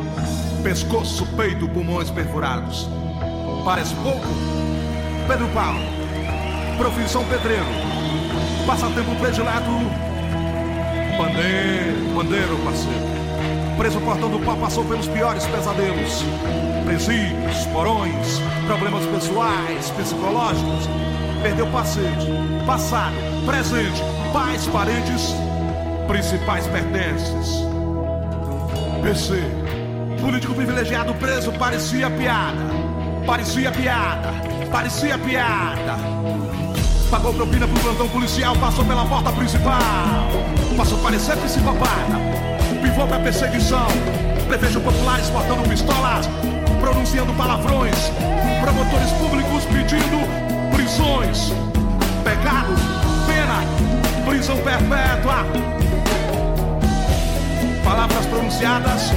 Pescoço, peito, pulmões perfurados. Parece pouco? Pedro Paulo. Profissão pedreiro. Passatempo predileto. Pandeiro, pandeiro, parceiro. Preso portando pau passou pelos piores pesadelos. Presídios, porões, problemas pessoais, psicológicos. Perdeu paciente, passado, presente, pais, parentes, principais pertences. PC, político privilegiado preso parecia piada. Parecia piada, parecia piada. Pagou propina pro plantão policial, passou pela porta principal. Passou parecer psicopata. Pivô pra perseguição. Prevejo populares portando pistolas, pronunciando palavrões. Promotores públicos pedindo prisões. Pecado, pena, prisão perpétua. Palavras pronunciadas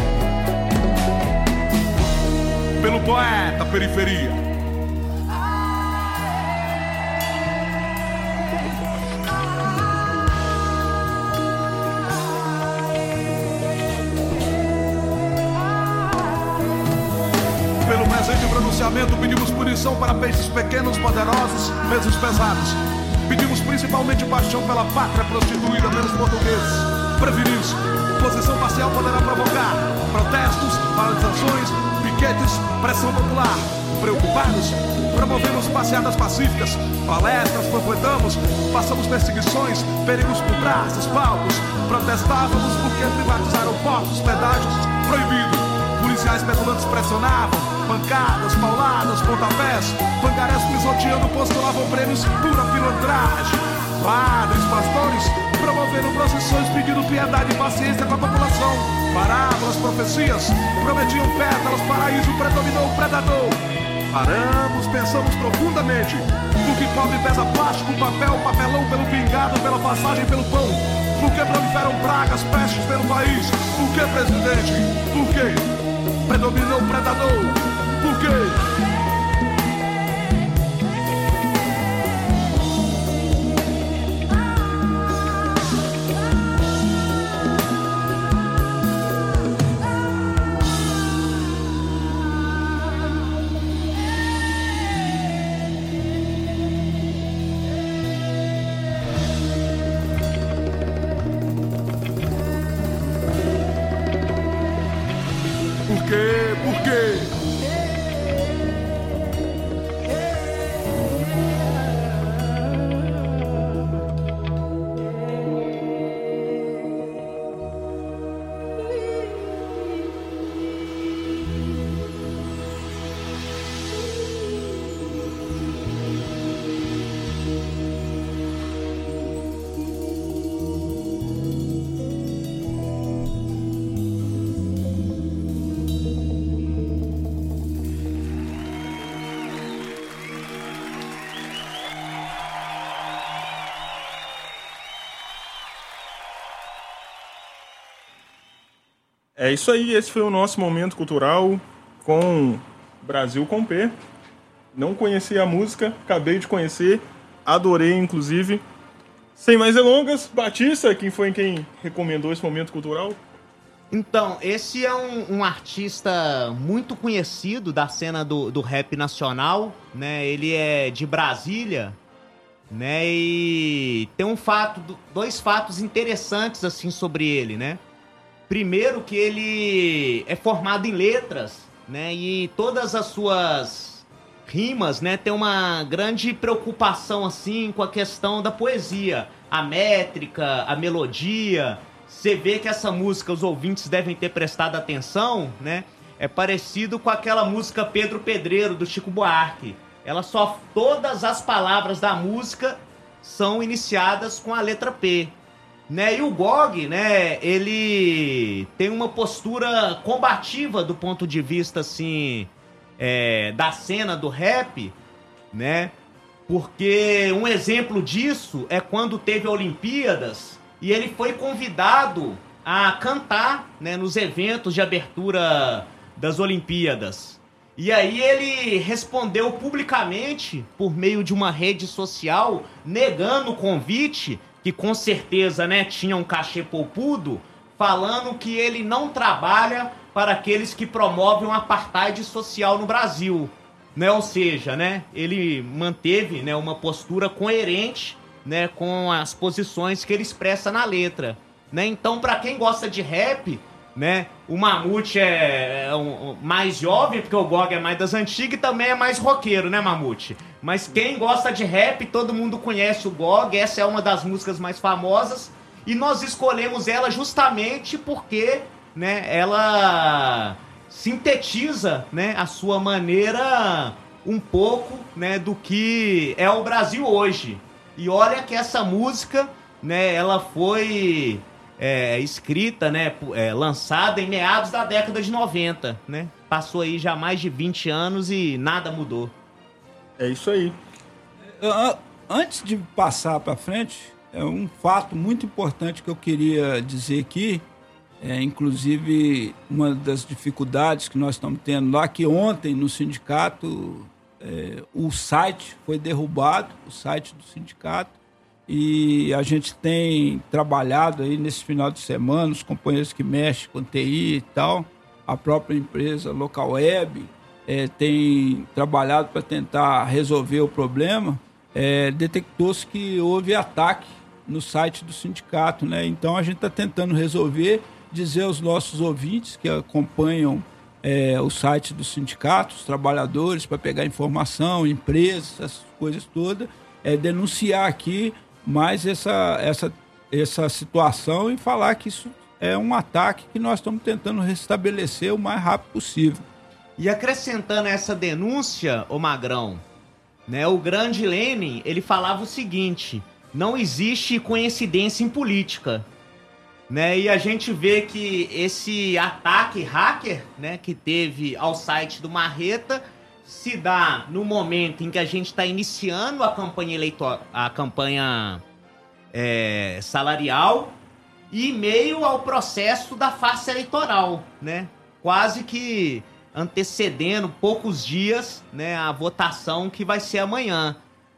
pelo poeta periferia. Pelo presente pronunciamento, pedimos punição para peixes pequenos, poderosos, peixes pesados. Pedimos principalmente paixão pela pátria prostituída pelos portugueses. Preferimos. Posição parcial poderá provocar protestos, paralisações, piquetes, pressão popular. Preocupados, promovemos passeadas pacíficas, palestras, panfletamos, passamos perseguições, perigos por praças, palcos. Protestávamos porque privatizaram portos, pedágios, proibido. Policiais petulantes pressionavam, pancadas, pauladas, pontapés, pangarés pisoteando postulavam prêmios pura pilantragem. Padres, pastores, promovendo procissões pedindo piedade e paciência com a população. Parábolas, profecias, prometiam pétalas, paraíso predominou o predador. Paramos, pensamos profundamente. Por que pobre pesa plástico, papel, papelão pelo pingado, pela passagem, pelo pão? Por que proliferam pragas, pestes pelo país? Por que, presidente? Por quê? Predominou o predador. Por quê? É isso aí, esse foi o nosso momento cultural com Brasil com P. Não conhecia a música, acabei de conhecer, adorei inclusive. Sem mais delongas, Batista, quem foi quem recomendou esse momento cultural? Então, esse é um, um artista muito conhecido da cena do, do rap nacional, né? Ele é de Brasília, né? E tem um fato, dois fatos interessantes assim sobre ele, né? Primeiro que ele é formado em letras, né? E todas as suas rimas, né, tem uma grande preocupação assim com a questão da poesia, a métrica, a melodia. Você vê que essa música os ouvintes devem ter prestado atenção, né? É parecido com aquela música Pedro Pedreiro do Chico Buarque. Ela só todas as palavras da música são iniciadas com a letra P. Né? E o Gog, né, ele tem uma postura combativa do ponto de vista, assim, é, da cena do rap, né? Porque um exemplo disso é quando teve Olimpíadas e ele foi convidado a cantar né, nos eventos de abertura das Olimpíadas. E aí ele respondeu publicamente, por meio de uma rede social, negando o convite, que com certeza né, tinha um cachê poupudo, falando que ele não trabalha para aqueles que promovem o apartheid social no Brasil. Né? Ou seja, né, ele manteve né, uma postura coerente né, com as posições que ele expressa na letra. Né? Então, para quem gosta de rap, né, o Mamute é, é mais jovem, porque o Gog é mais das antigas e também é mais roqueiro, né, Mamute? Mas quem gosta de rap, todo mundo conhece o Gog, essa é uma das músicas mais famosas. E nós escolhemos ela justamente porque né, ela sintetiza né, a sua maneira um pouco né, do que é o Brasil hoje. E olha que essa música, né, ela foi é, escrita, né, é, lançada em meados da década de 90, né? Passou aí já mais de 20 anos e nada mudou. É isso aí. Ah, Antes de passar para frente, é um fato muito importante que eu queria dizer aqui. É, inclusive, uma das dificuldades que nós estamos tendo lá, que ontem no sindicato é, o site foi derrubado, o site do sindicato, e a gente tem trabalhado aí nesse final de semana, os companheiros que mexem com TI e tal, a própria empresa Local Web, é, tem trabalhado para tentar resolver o problema, é, detectou-se que houve ataque no site do sindicato, né? Então a gente está tentando resolver, dizer aos nossos ouvintes que acompanham é, o site do sindicato, os trabalhadores, para pegar informação, empresas, essas coisas todas, é, denunciar aqui mais essa, essa, essa situação e falar que isso é um ataque que nós estamos tentando restabelecer o mais rápido possível. E acrescentando essa denúncia, o Magrão, né, o grande Lenin, ele falava o seguinte: não existe coincidência em política. Né? E a gente vê que esse ataque hacker né, que teve ao site do Marreta se dá no momento em que a gente está iniciando a campanha eleitoral, a campanha é, salarial e meio ao processo da farsa eleitoral, né? Quase que antecedendo poucos dias, né, a votação que vai ser amanhã,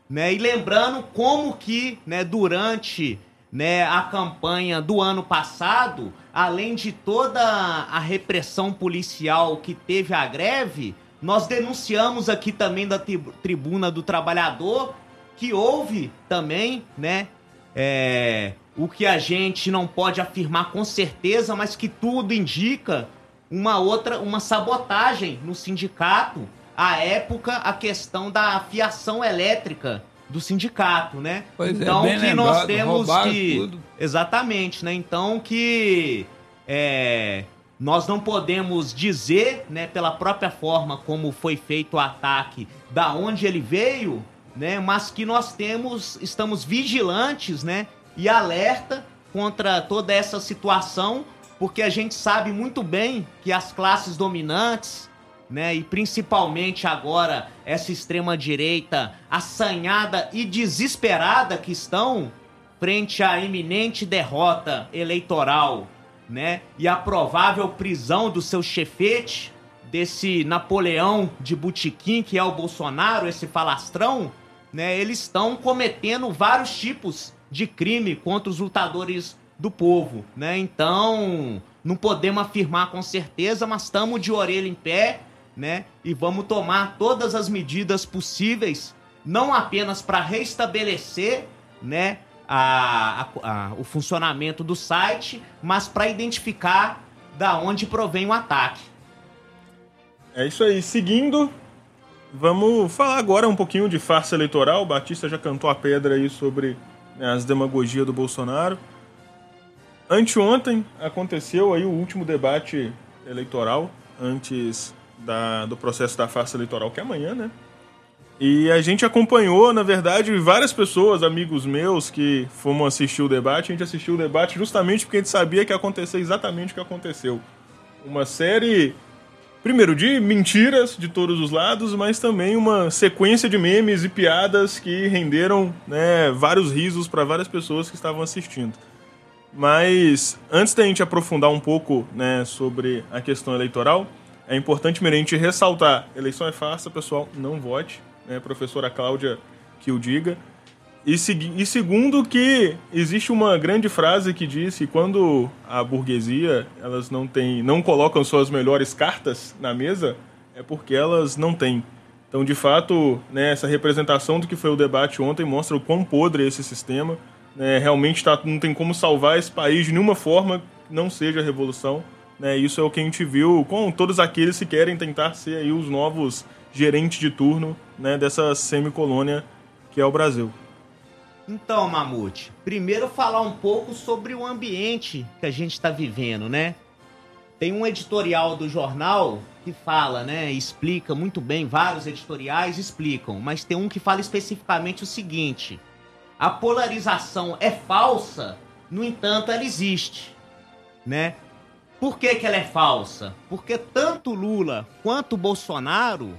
né? E lembrando como que, né, durante né, a campanha do ano passado, além de toda a repressão policial que teve a greve, nós denunciamos aqui também da tribuna do trabalhador que houve também, né, é, o que a gente não pode afirmar com certeza, mas que tudo indica uma outra, uma sabotagem no sindicato. À época, a questão da fiação elétrica do sindicato, né? Pois é, então é, que lembrado, nós temos que tudo. exatamente, né? Então que é, nós não podemos dizer, né, pela própria forma como foi feito o ataque, da onde ele veio, né? Mas que nós temos, estamos vigilantes, né? E alerta contra toda essa situação porque a gente sabe muito bem que as classes dominantes, né, e principalmente agora essa extrema direita assanhada e desesperada que estão frente à iminente derrota eleitoral, né, e a provável prisão do seu chefete, desse Napoleão de Butiquim que é o Bolsonaro, esse falastrão, né, eles estão cometendo vários tipos de crime contra os lutadores do povo, né? Então, não podemos afirmar com certeza, mas estamos de orelha em pé, né? E vamos tomar todas as medidas possíveis, não apenas para restabelecer, né, a, a, a, o funcionamento do site, mas para identificar da onde provém o ataque. É isso aí. Seguindo, vamos falar agora um pouquinho de farsa eleitoral. O Batista já cantou a pedra aí sobre né, as demagogias do Bolsonaro. Anteontem aconteceu aí o último debate eleitoral antes da, do processo da farsa eleitoral, que é amanhã, né? E a gente acompanhou, na verdade, várias pessoas, amigos meus, que fomos assistir o debate. A gente assistiu o debate justamente porque a gente sabia que ia acontecer exatamente o que aconteceu. Uma série, primeiro, de mentiras de todos os lados, mas também uma sequência de memes e piadas que renderam né, vários risos para várias pessoas que estavam assistindo. Mas antes da gente aprofundar um pouco né, sobre a questão eleitoral, é importante a gente ressaltar: eleição é farsa, pessoal, não vote. Né, professora Cláudia que o diga. E, e, segundo que existe uma grande frase que diz que quando a burguesia elas não tem, não colocam suas melhores cartas na mesa, é porque elas não têm. Então, de fato, né, essa representação do que foi o debate ontem mostra o quão podre é esse sistema né, realmente tá, não tem como salvar esse país de nenhuma forma que não seja a revolução. Né, isso é o que a gente viu com todos aqueles que querem tentar ser aí os novos gerentes de turno né, dessa semicolônia que é o Brasil. Então, Mamute, primeiro falar um pouco sobre o ambiente que a gente está vivendo, né? Tem um editorial do jornal que fala, né? Explica muito bem, vários editoriais explicam, mas tem um que fala especificamente o seguinte: a polarização é falsa, no entanto, ela existe, né? Por que, que ela é falsa? Porque tanto Lula quanto Bolsonaro,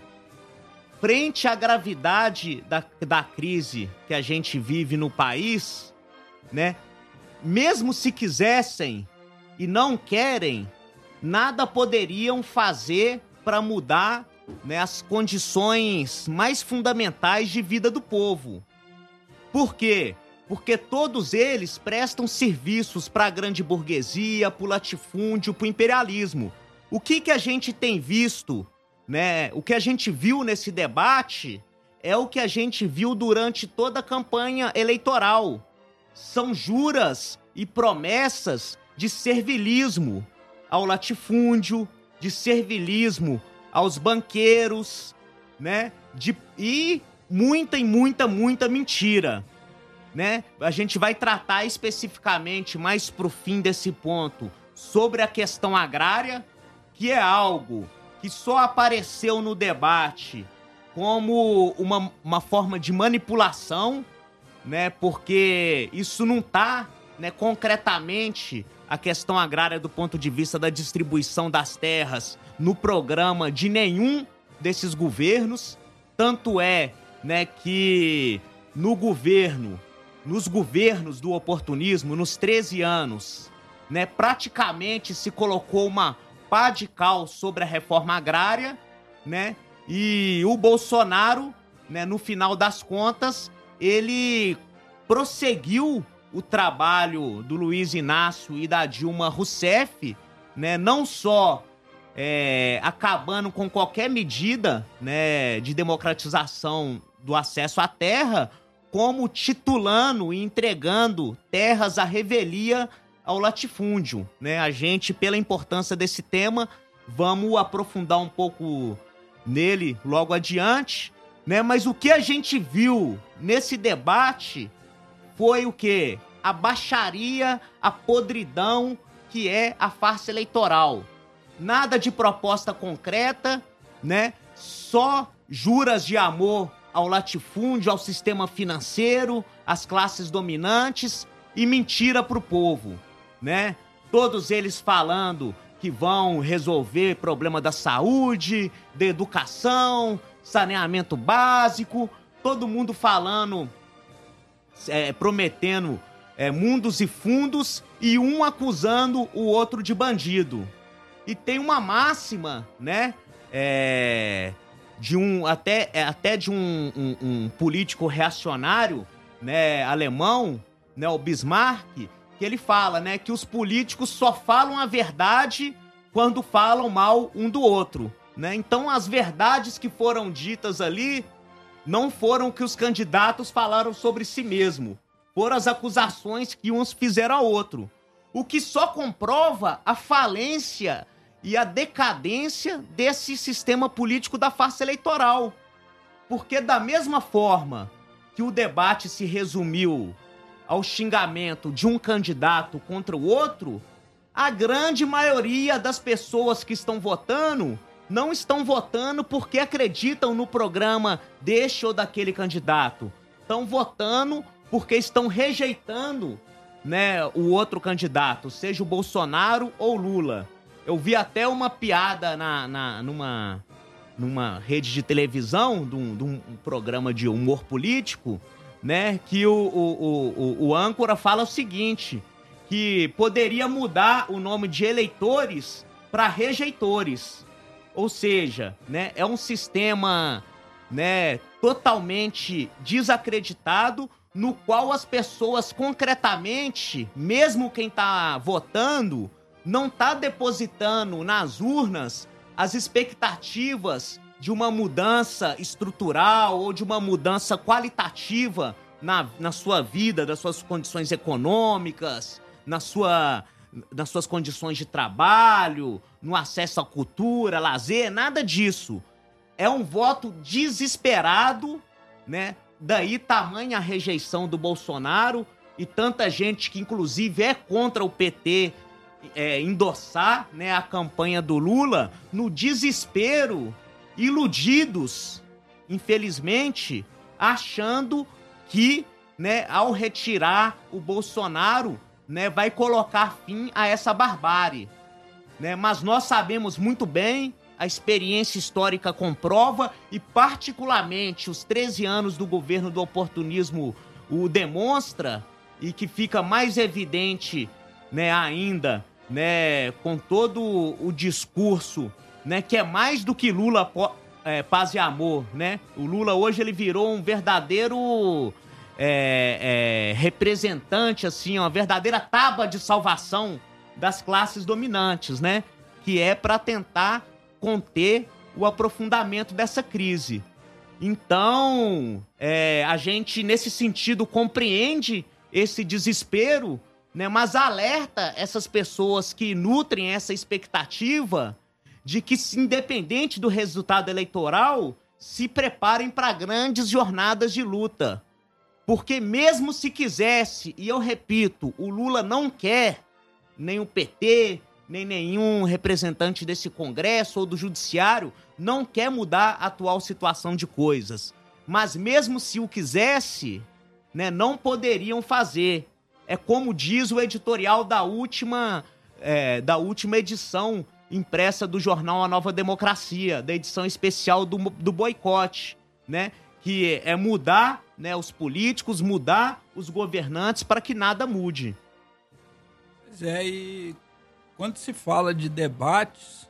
frente à gravidade da, da crise que a gente vive no país, né? Mesmo se quisessem e não querem, nada poderiam fazer para mudar né, as condições mais fundamentais de vida do povo. Por quê? Porque todos eles prestam serviços para a grande burguesia, para o latifúndio, para o imperialismo. O que, que a gente tem visto né? O que a gente viu nesse debate é o que a gente viu durante toda a campanha eleitoral. São juras e promessas de servilismo ao latifúndio, de servilismo aos banqueiros, né? De, e muita e muita, muita mentira, né? A gente vai tratar especificamente mais pro fim desse ponto sobre a questão agrária, que é algo que só apareceu no debate como uma, uma forma de manipulação, né? Porque isso não tá, né, concretamente a questão agrária do ponto de vista da distribuição das terras no programa de nenhum desses governos. Tanto é, né, que no governo, nos governos do oportunismo, nos 13 anos, né, praticamente se colocou uma pá de cal sobre a reforma agrária, né? E o Bolsonaro, né, no final das contas, ele prosseguiu o trabalho do Luiz Inácio e da Dilma Rousseff, né, não só é, acabando com qualquer medida né, de democratização do acesso à terra, como titulando e entregando terras à revelia ao latifúndio. Né? A gente, pela importância desse tema, vamos aprofundar um pouco nele logo adiante. Né? Mas o que a gente viu nesse debate foi o que? A baixaria, a podridão que é a farsa eleitoral. Nada de proposta concreta, né? Só juras de amor ao latifúndio, ao sistema financeiro, às classes dominantes e mentira pro povo, né? Todos eles falando que vão resolver problema da saúde, da educação, saneamento básico, todo mundo falando é, prometendo é, mundos e fundos e um acusando o outro de bandido. E tem uma máxima, né? É, de um até, é, até de um, um, um, político reacionário, né, alemão, né, o Bismarck, que ele fala, né, que os políticos só falam a verdade quando falam mal um do outro, né? Então as verdades que foram ditas ali não foram que os candidatos falaram sobre si mesmo, foram as acusações que uns fizeram ao outro. O que só comprova a falência e a decadência desse sistema político da farsa eleitoral. Porque, da mesma forma que o debate se resumiu ao xingamento de um candidato contra o outro, a grande maioria das pessoas que estão votando não estão votando porque acreditam no programa deste ou daquele candidato. Estão votando porque estão rejeitando né, o outro candidato, seja o Bolsonaro ou Lula. Eu vi até uma piada na, na numa, numa rede de televisão, de um, de um programa de humor político, né? Que o, o, o, o âncora fala o seguinte: que poderia mudar o nome de eleitores para rejeitores. Ou seja, né, é um sistema né, totalmente desacreditado, no qual as pessoas concretamente, mesmo quem está votando, não está depositando nas urnas as expectativas de uma mudança estrutural ou de uma mudança qualitativa na, na sua vida, das suas condições econômicas, na sua nas suas condições de trabalho, no acesso à cultura, lazer, nada disso. É um voto desesperado, né? Daí tamanha rejeição do Bolsonaro e tanta gente que inclusive é contra o PT é, endossar né, a campanha do Lula no desespero, iludidos, infelizmente, achando que né, ao retirar o Bolsonaro né, vai colocar fim a essa barbárie. Né? Mas nós sabemos muito bem, a experiência histórica comprova, e particularmente os 13 anos do governo do oportunismo o demonstra, e que fica mais evidente né, ainda né, com todo o discurso né, que é mais do que Lula é, paz e amor. Né? O Lula hoje ele virou um verdadeiro é, é, representante, assim, uma verdadeira tábua de salvação das classes dominantes, né? Que é para tentar conter o aprofundamento dessa crise. Então, é, a gente, nesse sentido, compreende esse desespero, né, mas alerta essas pessoas que nutrem essa expectativa de que, independente do resultado eleitoral, se preparem para grandes jornadas de luta. Porque, mesmo se quisesse, e eu repito, o Lula não quer, nem o PT, nem nenhum representante desse Congresso ou do Judiciário não quer mudar a atual situação de coisas. Mas mesmo se o quisesse, né, não poderiam fazer. É como diz o editorial da última, é, da última edição impressa do jornal A Nova Democracia, da edição especial do, do boicote, né? Que é mudar né, os políticos, mudar os governantes para que nada mude. Pois é, e quando se fala de debates,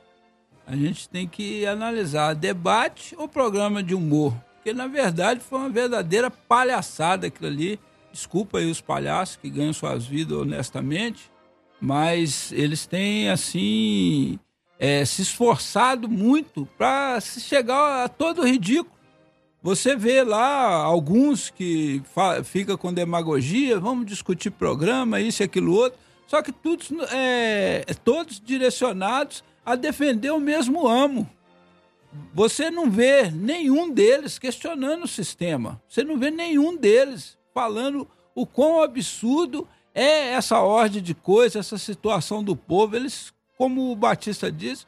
a gente tem que analisar debate ou programa de humor. Porque, na verdade, foi uma verdadeira palhaçada aquilo ali. Desculpa aí os palhaços que ganham suas vidas honestamente, mas eles têm, assim, é, se esforçado muito para se chegar a todo ridículo. Você vê lá alguns que fica com demagogia, vamos discutir programa, isso aquilo outro. Só que todos, é, todos direcionados a defender o mesmo amo. Você não vê nenhum deles questionando o sistema. Você não vê nenhum deles falando o quão absurdo é essa ordem de coisas, essa situação do povo. Eles, como o Batista disse,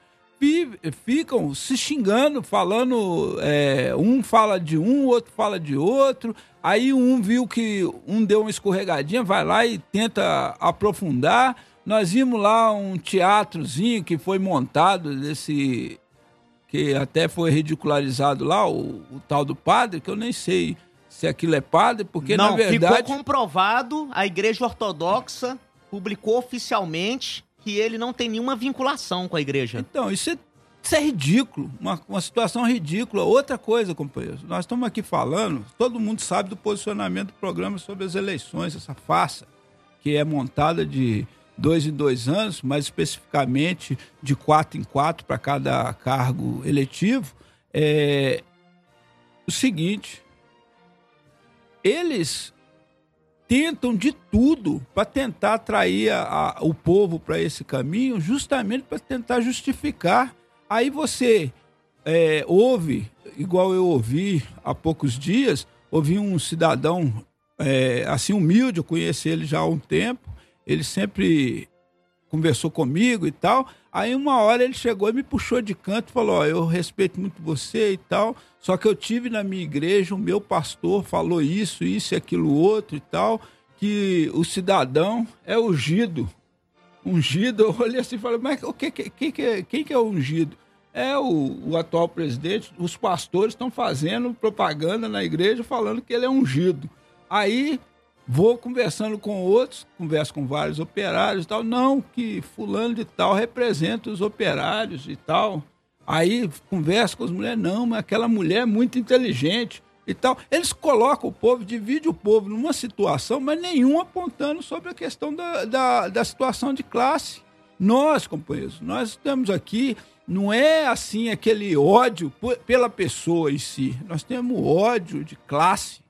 ficam se xingando, falando. É, um fala de um, outro fala de outro. Aí um viu que um deu uma escorregadinha, vai lá e tenta aprofundar. Nós vimos lá um teatrozinho que foi montado desse que até foi ridicularizado lá, o, o, tal do padre, que eu nem sei se aquilo é padre, porque Não, na verdade. Ficou comprovado, a Igreja Ortodoxa publicou oficialmente que ele não tem nenhuma vinculação com a igreja. Então, isso é, isso é ridículo, uma, uma situação ridícula. Outra coisa, companheiros, nós estamos aqui falando, todo mundo sabe do posicionamento do programa sobre as eleições, essa farsa que é montada de dois em dois anos, mais especificamente de quatro em quatro para cada cargo eletivo. É o seguinte: eles tentam de tudo para tentar atrair a, a, o povo para esse caminho, justamente para tentar justificar. Aí você é, ouve, igual eu ouvi há poucos dias, ouvi um cidadão é, assim humilde, eu conheci ele já há um tempo, ele sempre conversou comigo e tal. Aí uma hora ele chegou e me puxou de canto e falou: eu respeito muito você e tal, só que eu tive na minha igreja, o meu pastor falou isso, isso e aquilo outro e tal, que o cidadão é ungido. Ungido, eu olhei assim e falei, mas o que, que, que, quem que é ungido? É o, o atual presidente, os pastores estão fazendo propaganda na igreja falando que ele é ungido. Aí Vou conversando com outros, converso com vários operários e tal. Não, que fulano de tal representa os operários e tal. Aí converso com as mulheres, não, mas aquela mulher é muito inteligente e tal. Eles colocam o povo, dividem o povo numa situação, mas nenhum apontando sobre a questão da, da, da situação de classe. Nós, companheiros, nós estamos aqui, não é assim aquele ódio pela pessoa em si. Nós temos ódio de classe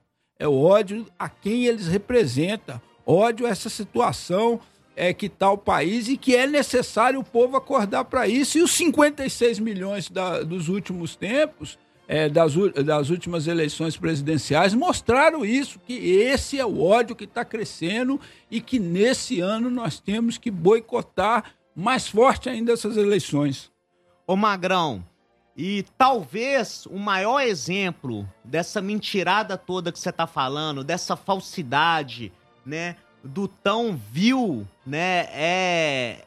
é ódio a quem eles representam, ódio a essa situação é, que está o país e que é necessário o povo acordar para isso. E os 56 milhões da, dos últimos tempos, é, das, das últimas eleições presidenciais, mostraram isso, que esse é o ódio que está crescendo e que nesse ano nós temos que boicotar mais forte ainda essas eleições. Ô Magrão, e talvez o maior exemplo dessa mentirada toda que você está falando, dessa falsidade, né, do tão vil, né, é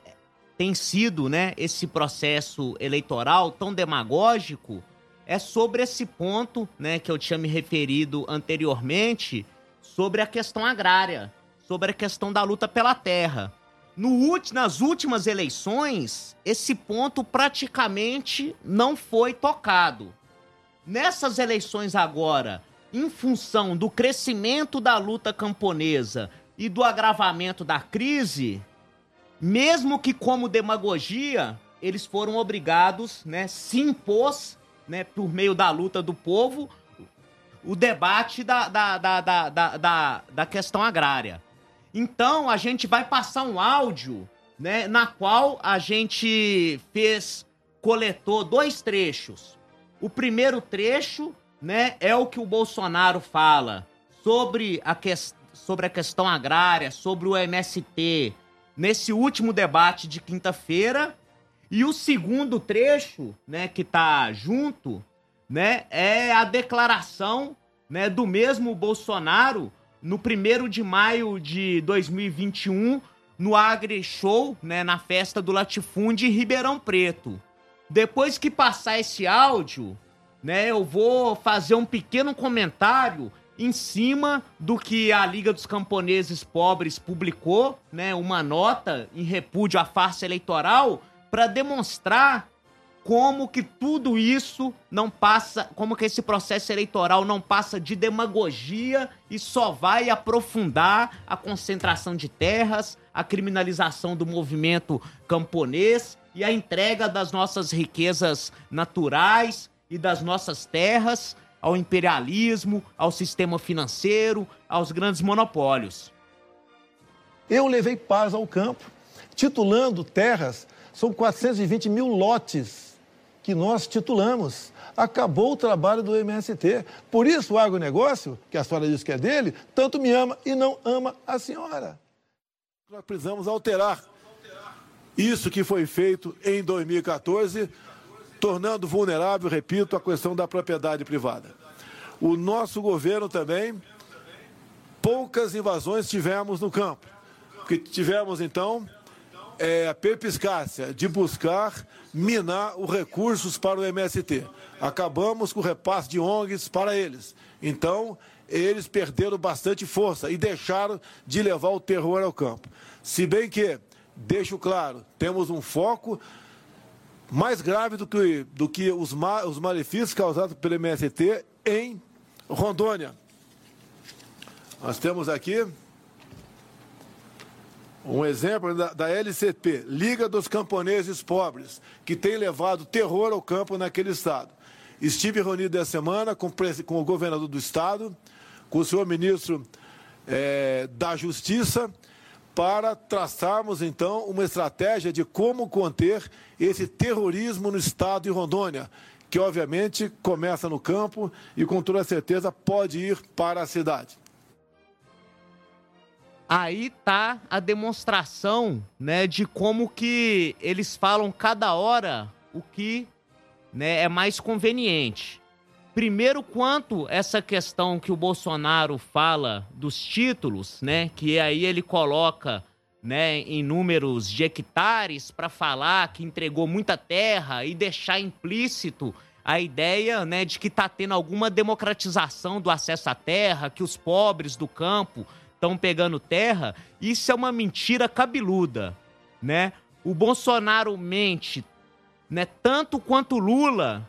tem sido, né, esse processo eleitoral tão demagógico, é sobre esse ponto, né, que eu tinha me referido anteriormente, sobre a questão agrária, sobre a questão da luta pela terra. No, nas últimas eleições, esse ponto praticamente não foi tocado. Nessas eleições agora, em função do crescimento da luta camponesa e do agravamento da crise, mesmo que como demagogia, eles foram obrigados, né, se impôs né, por meio da luta do povo, o debate da, da, da, da, da, da, questão agrária. Então, a gente vai passar um áudio, né, na qual a gente fez, coletou dois trechos. O primeiro trecho, né, é o que o Bolsonaro fala sobre a, que, sobre a questão agrária, sobre o MST, nesse último debate de quinta-feira. E o segundo trecho, né, que tá junto, né, é a declaração, né, do mesmo Bolsonaro no 1 de maio de 2021, no Agri Show, né, na festa do Latifúndio em Ribeirão Preto. Depois que passar esse áudio, né, eu vou fazer um pequeno comentário em cima do que a Liga dos Camponeses Pobres publicou, né, uma nota em repúdio à farsa eleitoral para demonstrar como que tudo isso não passa, como que esse processo eleitoral não passa de demagogia e só vai aprofundar a concentração de terras, a criminalização do movimento camponês e a entrega das nossas riquezas naturais e das nossas terras ao imperialismo, ao sistema financeiro, aos grandes monopólios. Eu levei paz ao campo, titulando terras, são 420 mil lotes que nós titulamos. Acabou o trabalho do MST. Por isso o agronegócio, que a senhora diz que é dele, tanto me ama e não ama a senhora. Nós precisamos alterar isso que foi feito em 2014, tornando vulnerável, repito, a questão da propriedade privada. O nosso governo também, poucas invasões tivemos no campo. Porque tivemos, então, é, a perpiscácia de buscar minar os recursos para o MST. Acabamos com o repasse de ONGs para eles. Então, eles perderam bastante força e deixaram de levar o terror ao campo. Se bem que, deixo claro, temos um foco mais grave do que, do que os, ma, os malefícios causados pelo MST em Rondônia. Nós temos aqui um exemplo da, da, LCP, Liga dos Camponeses Pobres, que tem levado terror ao campo naquele estado. Estive reunido essa semana com, com o governador do estado, com o senhor ministro é, da Justiça, para traçarmos então uma estratégia de como conter esse terrorismo no estado de Rondônia, que obviamente começa no campo e com toda certeza pode ir para a cidade aí tá a demonstração, né, de como que eles falam cada hora o que, né, é mais conveniente. Primeiro, quanto essa questão que o Bolsonaro fala dos títulos, né, que aí ele coloca, né, em números de hectares para falar que entregou muita terra e deixar implícito a ideia, né, de que tá tendo alguma democratização do acesso à terra, que os pobres do campo estão pegando terra, isso é uma mentira cabeluda, né? O Bolsonaro mente, né, tanto quanto Lula,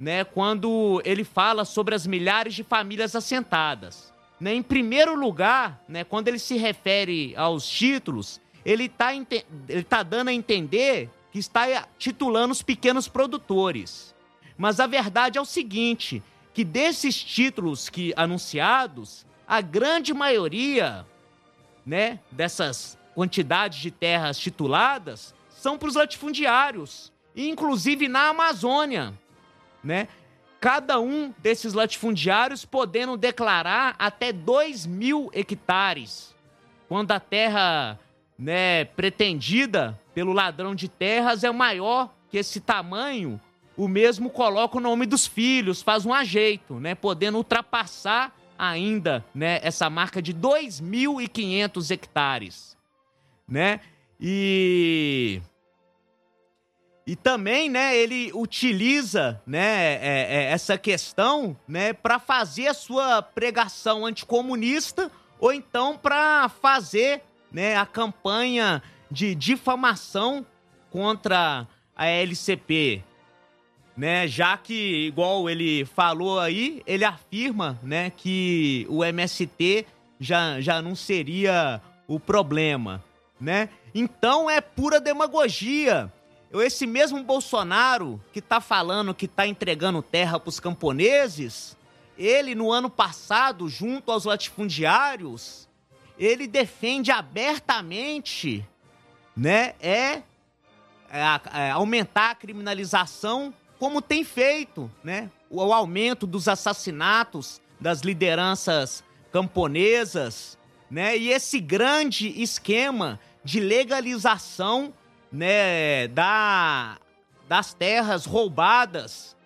né, quando ele fala sobre as milhares de famílias assentadas. Né? Em primeiro lugar, né, quando ele se refere aos títulos, ele está ele tá dando a entender que está titulando os pequenos produtores. Mas a verdade é o seguinte, que desses títulos que anunciados, a grande maioria, né, dessas quantidades de terras tituladas são para os latifundiários, inclusive na Amazônia, né? Cada um desses latifundiários podendo declarar até 2 mil hectares, quando a terra né, pretendida pelo ladrão de terras é maior que esse tamanho, o mesmo coloca o nome dos filhos, faz um ajeito, né, podendo ultrapassar ainda, né, essa marca de 2.500 hectares, né? E e também, né, ele utiliza, né, é, é, essa questão, né, para fazer a sua pregação anticomunista ou então para fazer, né, a campanha de difamação contra a LCP, né? Já que, igual ele falou aí, ele afirma, né, que o MST já, já não seria o problema, né? Então é pura demagogia. Esse mesmo Bolsonaro que está falando que está entregando terra para os camponeses, ele no ano passado, junto aos latifundiários, ele defende abertamente, né, é, é, é aumentar a criminalização como tem feito, né, o, o aumento dos assassinatos das lideranças camponesas, né, e esse grande esquema de legalização, né, da, das terras roubadas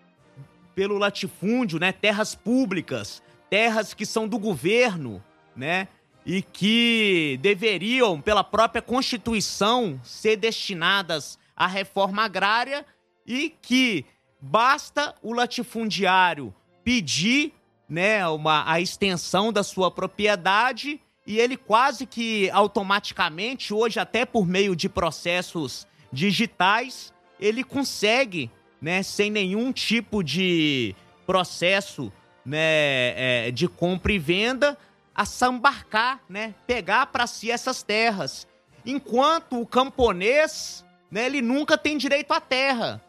pelo latifúndio, né, terras públicas, terras que são do governo, né, e que deveriam, pela própria Constituição, ser destinadas à reforma agrária e que basta o latifundiário pedir né, uma, a extensão da sua propriedade e ele quase que automaticamente, hoje até por meio de processos digitais, ele consegue, né, sem nenhum tipo de processo né, é, de compra e venda, a sambarcar, né? Pegar para si essas terras. Enquanto o camponês, né, ele nunca tem direito à terra.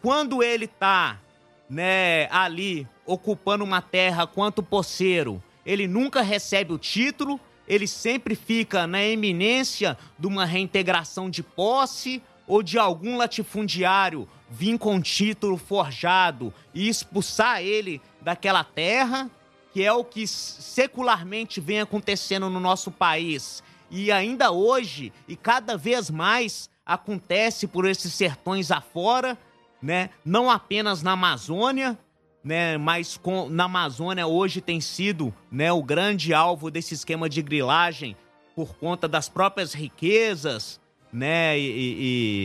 Quando ele tá, né, ali ocupando uma terra quanto poceiro, ele nunca recebe o título, ele sempre fica na eminência de uma reintegração de posse ou de algum latifundiário vir com título forjado e expulsar ele daquela terra que é o que secularmente vem acontecendo no nosso país e ainda hoje e cada vez mais acontece por esses sertões afora, né? Não apenas na Amazônia, né? Mas com, na Amazônia hoje tem sido, né, o grande alvo desse esquema de grilagem por conta das próprias riquezas, né? E,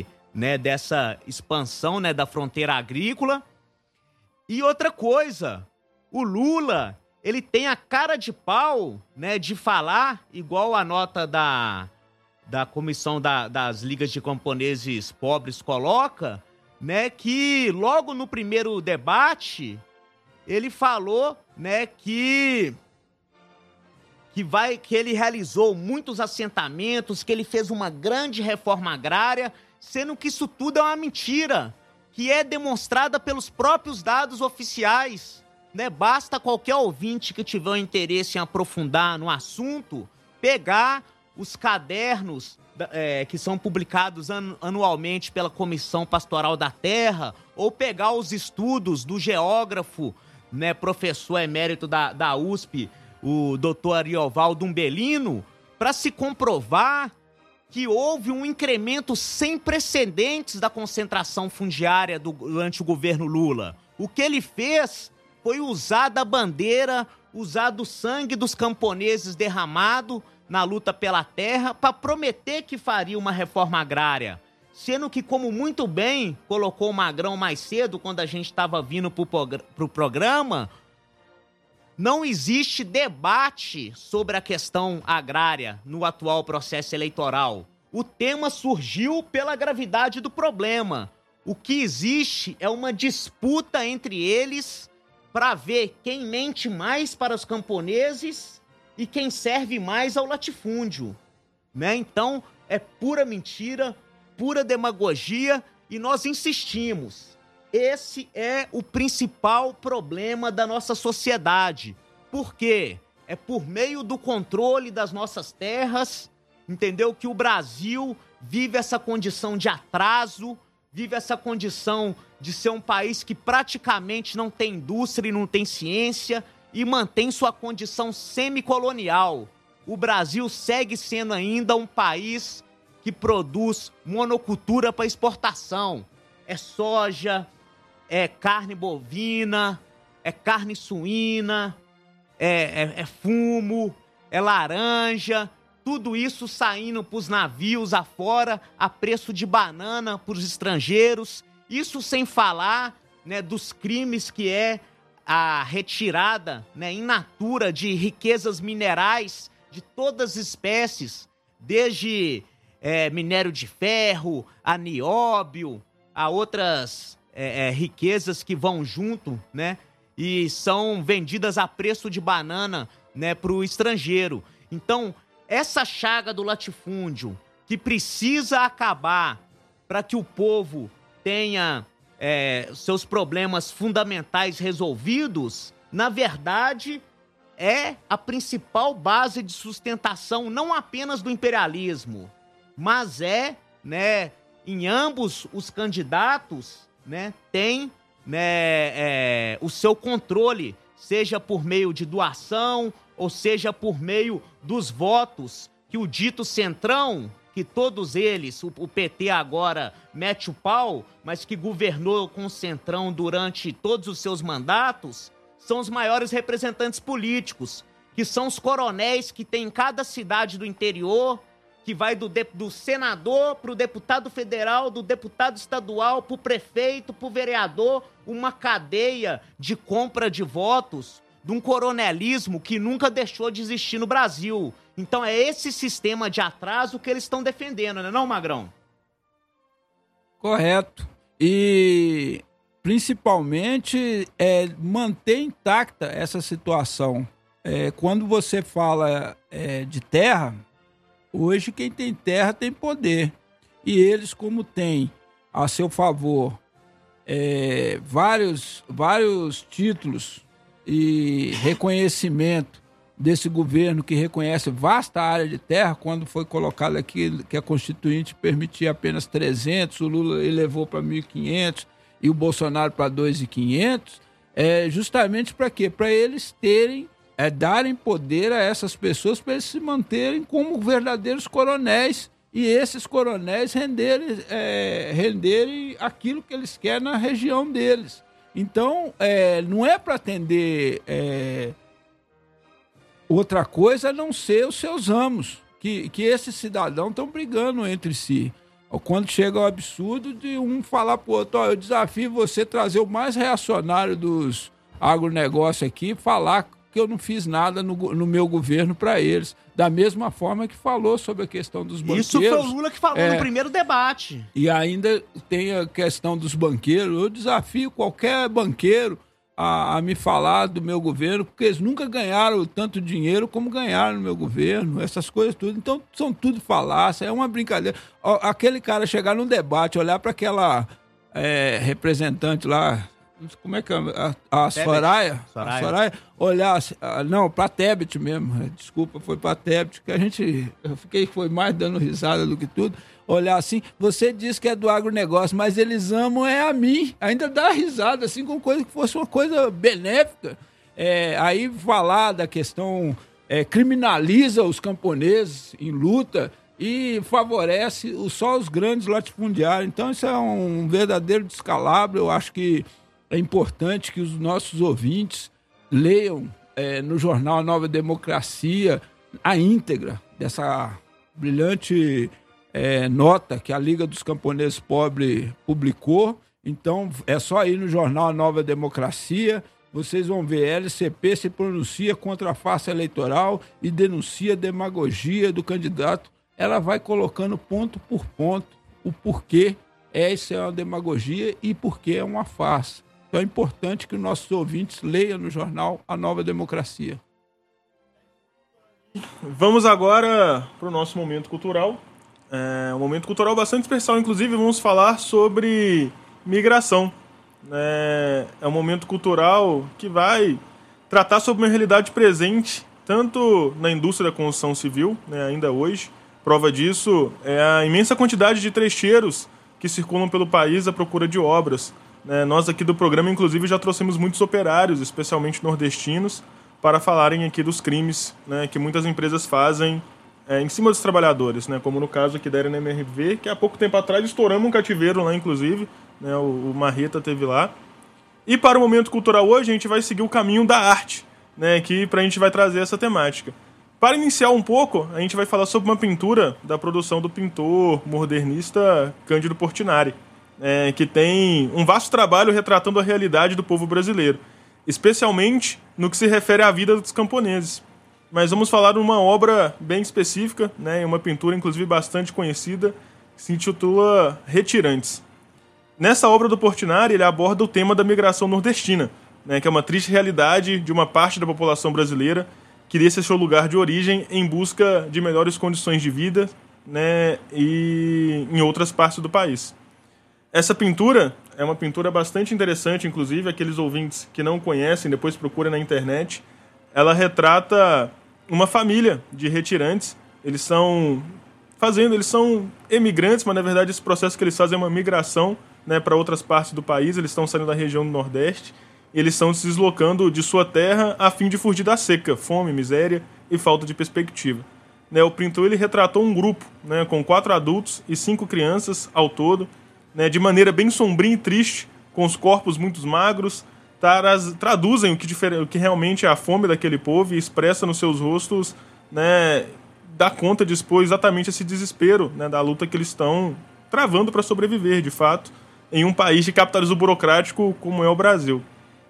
e né, dessa expansão, né, da fronteira agrícola. E outra coisa, o Lula, ele tem a cara de pau, né, de falar, igual a nota da, da Comissão da, das Ligas de Camponeses Pobres coloca, né, que logo no primeiro debate ele falou, né, que que vai que ele realizou muitos assentamentos, que ele fez uma grande reforma agrária, sendo que isso tudo é uma mentira, que é demonstrada pelos próprios dados oficiais né? Basta qualquer ouvinte que tiver um interesse em aprofundar no assunto pegar os cadernos é, que são publicados anualmente pela Comissão Pastoral da Terra ou pegar os estudos do geógrafo, né, professor emérito da, da USP, o doutor Ariovaldo Umbelino, para se comprovar que houve um incremento sem precedentes da concentração fundiária durante o governo Lula. O que ele fez foi usada a bandeira, usado o sangue dos camponeses derramado na luta pela terra para prometer que faria uma reforma agrária. Sendo que, como muito bem colocou o Magrão mais cedo, quando a gente estava vindo para o programa, não existe debate sobre a questão agrária no atual processo eleitoral. O tema surgiu pela gravidade do problema. O que existe é uma disputa entre eles para ver quem mente mais para os camponeses e quem serve mais ao latifúndio. Né? Então, é pura mentira, pura demagogia e nós insistimos. Esse é o principal problema da nossa sociedade. Por quê? É por meio do controle das nossas terras, entendeu? Que o Brasil vive essa condição de atraso, vive essa condição de ser um país que praticamente não tem indústria e não tem ciência e mantém sua condição semicolonial. O Brasil segue sendo ainda um país que produz monocultura para exportação. É soja, é carne bovina, é carne suína, é, é, é fumo, é laranja, tudo isso saindo para os navios afora a preço de banana para os estrangeiros. Isso sem falar né, dos crimes que é a retirada né, in natura de riquezas minerais de todas as espécies, desde é, minério de ferro, a nióbio, a outras é, é, riquezas que vão junto, né? E são vendidas a preço de banana né, para o estrangeiro. Então, essa chaga do latifúndio que precisa acabar para que o povo tenha é, seus problemas fundamentais resolvidos, na verdade, é a principal base de sustentação não apenas do imperialismo, mas é, né, em ambos os candidatos, né, tem né, é, o seu controle, seja por meio de doação ou seja por meio dos votos que o dito centrão, que todos eles, o, o PT agora mete o pau, mas que governou com o centrão durante todos os seus mandatos, são os maiores representantes políticos, que são os coronéis que tem em cada cidade do interior, que vai do, do senador para o deputado federal, do deputado estadual para o prefeito, para o vereador, uma cadeia de compra de votos de um coronelismo que nunca deixou de existir no Brasil. Então é esse sistema de atraso que eles estão defendendo, né, não, Magrão? Correto. E principalmente é, manter intacta essa situação. É, quando você fala é, de terra, hoje quem tem terra tem poder. E eles, como têm a seu favor é, vários, vários títulos e reconhecimento desse governo que reconhece vasta área de terra, quando foi colocado aqui que a Constituinte permitia apenas 300, o Lula elevou para 1.500, e o Bolsonaro para 2,500, é justamente para quê? Para eles terem, é, darem poder a essas pessoas para eles se manterem como verdadeiros coronéis e esses coronéis renderem, é, renderem aquilo que eles querem na região deles. Então, é, não é para atender é, outra coisa a não ser os seus amos, que, que esses cidadãos estão brigando entre si. Quando chega o absurdo de um falar pro outro, ó, eu desafio você trazer o mais reacionário dos agronegócios aqui falar que eu não fiz nada no, no meu governo para eles. Da mesma forma que falou sobre a questão dos banqueiros. Isso foi o Lula que falou é, no primeiro debate. E ainda tem a questão dos banqueiros. Eu desafio qualquer banqueiro a, a, me falar do meu governo, porque eles nunca ganharam tanto dinheiro como ganharam no meu governo, essas coisas tudo. Então, são tudo falácia, é uma brincadeira. Aquele cara chegar num debate, olhar para aquela é, representante lá, como é que é? A, a Soraya, Soraya. A Soraya olhar, ah, não, para Tebet mesmo, desculpa, foi para Tebet, que a gente, eu fiquei, foi mais dando risada do que tudo olhar assim. Você diz que é do agronegócio, mas eles amam é a mim. Ainda dá risada, assim, com coisa que fosse uma coisa benéfica. É, aí falar da questão. É, criminaliza os camponeses em luta e favorece só os grandes latifundiários. Então, isso é um verdadeiro descalabro. Eu acho que é importante que os nossos ouvintes leiam é, no jornal Nova Democracia a íntegra dessa brilhante é, nota que a Liga dos Camponeses Pobres publicou. Então é só ir no jornal Nova Democracia. Vocês vão ver, LCP se pronuncia contra a farsa eleitoral e denuncia a demagogia do candidato. Ela vai colocando ponto por ponto o porquê essa é uma demagogia e porquê é uma farsa. Então é importante que nossos ouvintes leiam no jornal A Nova Democracia. Vamos agora para o nosso momento cultural. É um momento cultural bastante especial, inclusive vamos falar sobre migração. É, é um momento cultural que vai tratar sobre uma realidade presente, tanto na indústria da construção civil, né, ainda hoje. Prova disso é a imensa quantidade de trecheiros que circulam pelo país à procura de obras. É, nós aqui do programa, inclusive, já trouxemos muitos operários, especialmente nordestinos, para falarem aqui dos crimes né, que muitas empresas fazem é, em cima dos trabalhadores, né? Como no caso aqui da Arena MRV, que há pouco tempo atrás estouramos um cativeiro lá, inclusive, né? O, o Marreta teve lá. E para o momento cultural hoje, a gente vai seguir o caminho da arte, né? Que para a gente vai trazer essa temática. Para iniciar um pouco, a gente vai falar sobre uma pintura da produção do pintor modernista Cândido Portinari, é, que tem um vasto trabalho retratando a realidade do povo brasileiro, especialmente no que se refere à vida dos camponeses mas vamos falar de uma obra bem específica, né, uma pintura inclusive bastante conhecida, que se intitula Retirantes. Nessa obra do Portinari, ele aborda o tema da migração nordestina, né, que é uma triste realidade de uma parte da população brasileira que deixa seu lugar de origem em busca de melhores condições de vida né, e em outras partes do país. Essa pintura é uma pintura bastante interessante, inclusive aqueles ouvintes que não conhecem, depois procurem na internet. Ela retrata uma família de retirantes. Eles são fazendo, eles são emigrantes, mas na verdade esse processo que eles fazem é uma migração né, para outras partes do país. Eles estão saindo da região do Nordeste eles estão se deslocando de sua terra a fim de fugir da seca, fome, miséria e falta de perspectiva. Né, o pintor ele retratou um grupo né, com quatro adultos e cinco crianças ao todo, né, de maneira bem sombria e triste, com os corpos muito magros, taras, traduzem o que, o que realmente é a fome daquele povo e expressa nos seus rostos, né, dá conta de expor exatamente esse desespero né, da luta que eles estão travando para sobreviver, de fato, em um país de capitalismo burocrático como é o Brasil.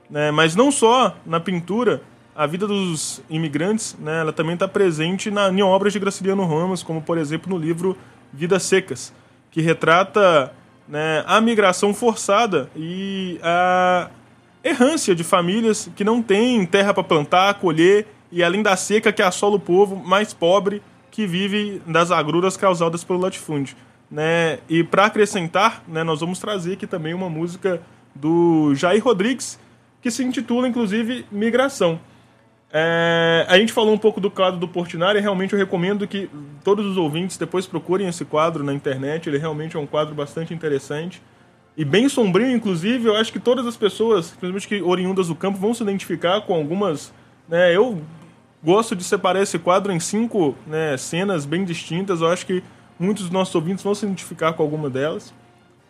Né? Mas não só na pintura, a vida dos imigrantes, né, ela também está presente na, em obras de Graciliano Ramos, como por exemplo no livro Vidas Secas, que retrata né, a migração forçada e a errância de famílias que não têm terra para plantar, colher e além da seca que assola o povo mais pobre que vive das agruras causadas pelo latifúndio. Né? E para acrescentar, né, nós vamos trazer aqui também uma música do Jair Rodrigues, que se intitula inclusive Migração. É, a gente falou um pouco do quadro do Portinari, realmente eu recomendo que todos os ouvintes depois procurem esse quadro na internet, ele realmente é um quadro bastante interessante e bem sombrio, inclusive, eu acho que todas as pessoas, principalmente que oriundas do campo, vão se identificar com algumas. Né, eu gosto de separar esse quadro em cinco né, cenas bem distintas, eu acho que muitos dos nossos ouvintes vão se identificar com alguma delas.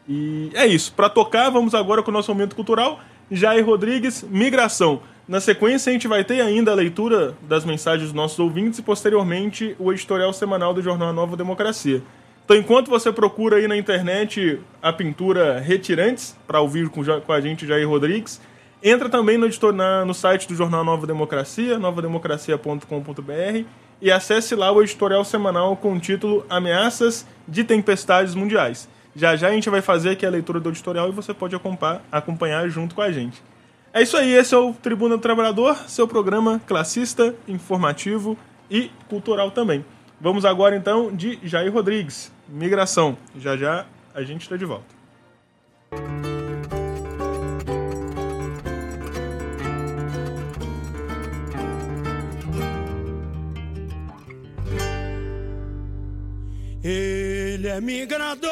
E é isso. Para tocar, vamos agora com o nosso momento cultural. Jair Rodrigues, Migração. Na sequência, a gente vai ter ainda a leitura das mensagens dos nossos ouvintes e, posteriormente, o editorial semanal do jornal Nova Democracia. Então, enquanto você procura aí na internet a pintura Retirantes, para ouvir com, com, a gente Jair Rodrigues, entra também no, na, no site do jornal Nova Democracia, novademocracia.com.br, e acesse lá o editorial semanal com o título Ameaças de Tempestades Mundiais. Já já a gente vai fazer aqui a leitura do editorial e você pode acompanhar, acompanhar junto com a gente. É isso aí, esse é o Tribuna do Trabalhador, seu programa classista, informativo e cultural também. Vamos agora então de Jair Rodrigues, Migração. Já já a gente está de volta. Ele é migrador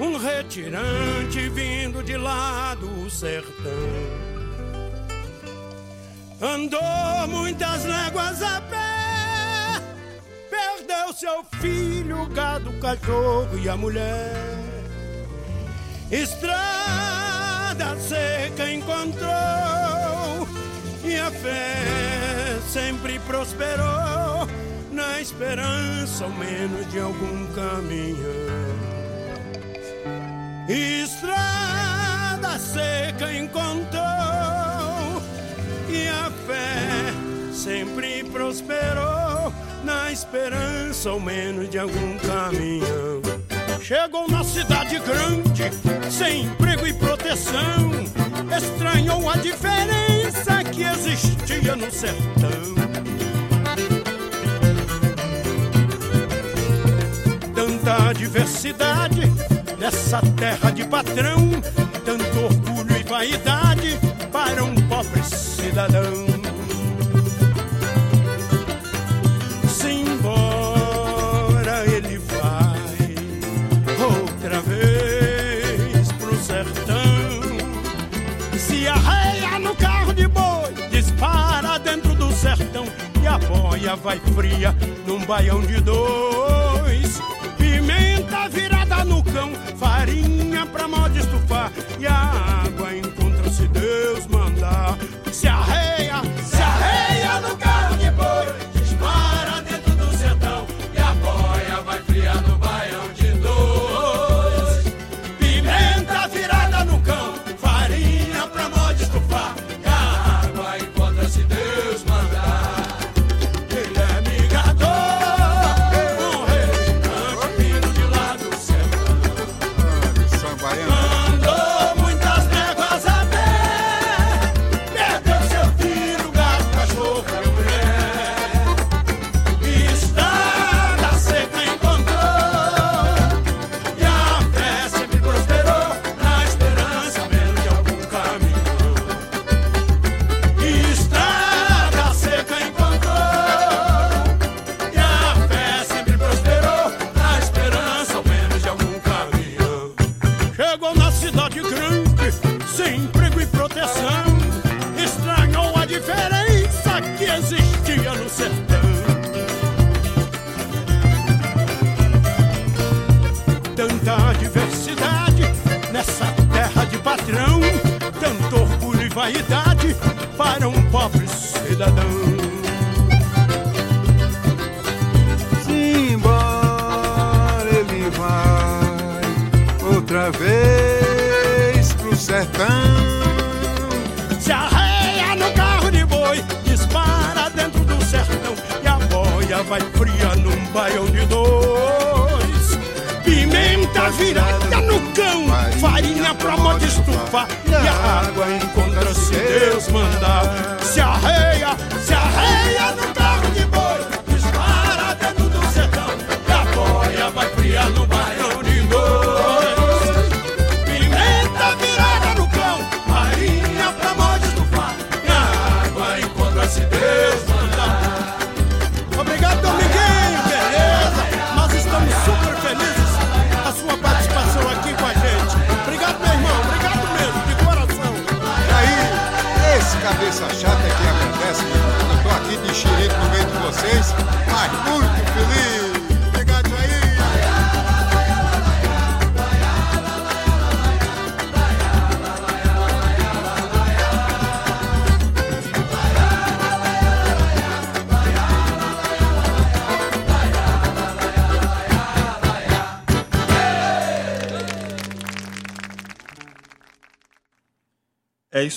um retirante vindo de lá do sertão. Andou muitas léguas a pé, perdeu seu filho, gado, cachorro e a mulher. Estrada seca encontrou e a fé sempre prosperou na esperança ao menos de algum caminhão. Estrada seca encontrou e a fé sempre prosperou na esperança ao menos de algum caminhão. Chegou na cidade grande, sem emprego e proteção, estranhou a diferença que existia no sertão. Tanta diversidade nessa terra de patrão, tanto orgulho e vaidade para um pobre cidadão. Simbora ele vai outra vez pro sertão. Se arreia no carro de boi, dispara dentro do sertão e a boia vai fria num baião de dois. Pimenta no cão, farinha pra de estufar. E a água encontra se Deus mandar. Se arreia, se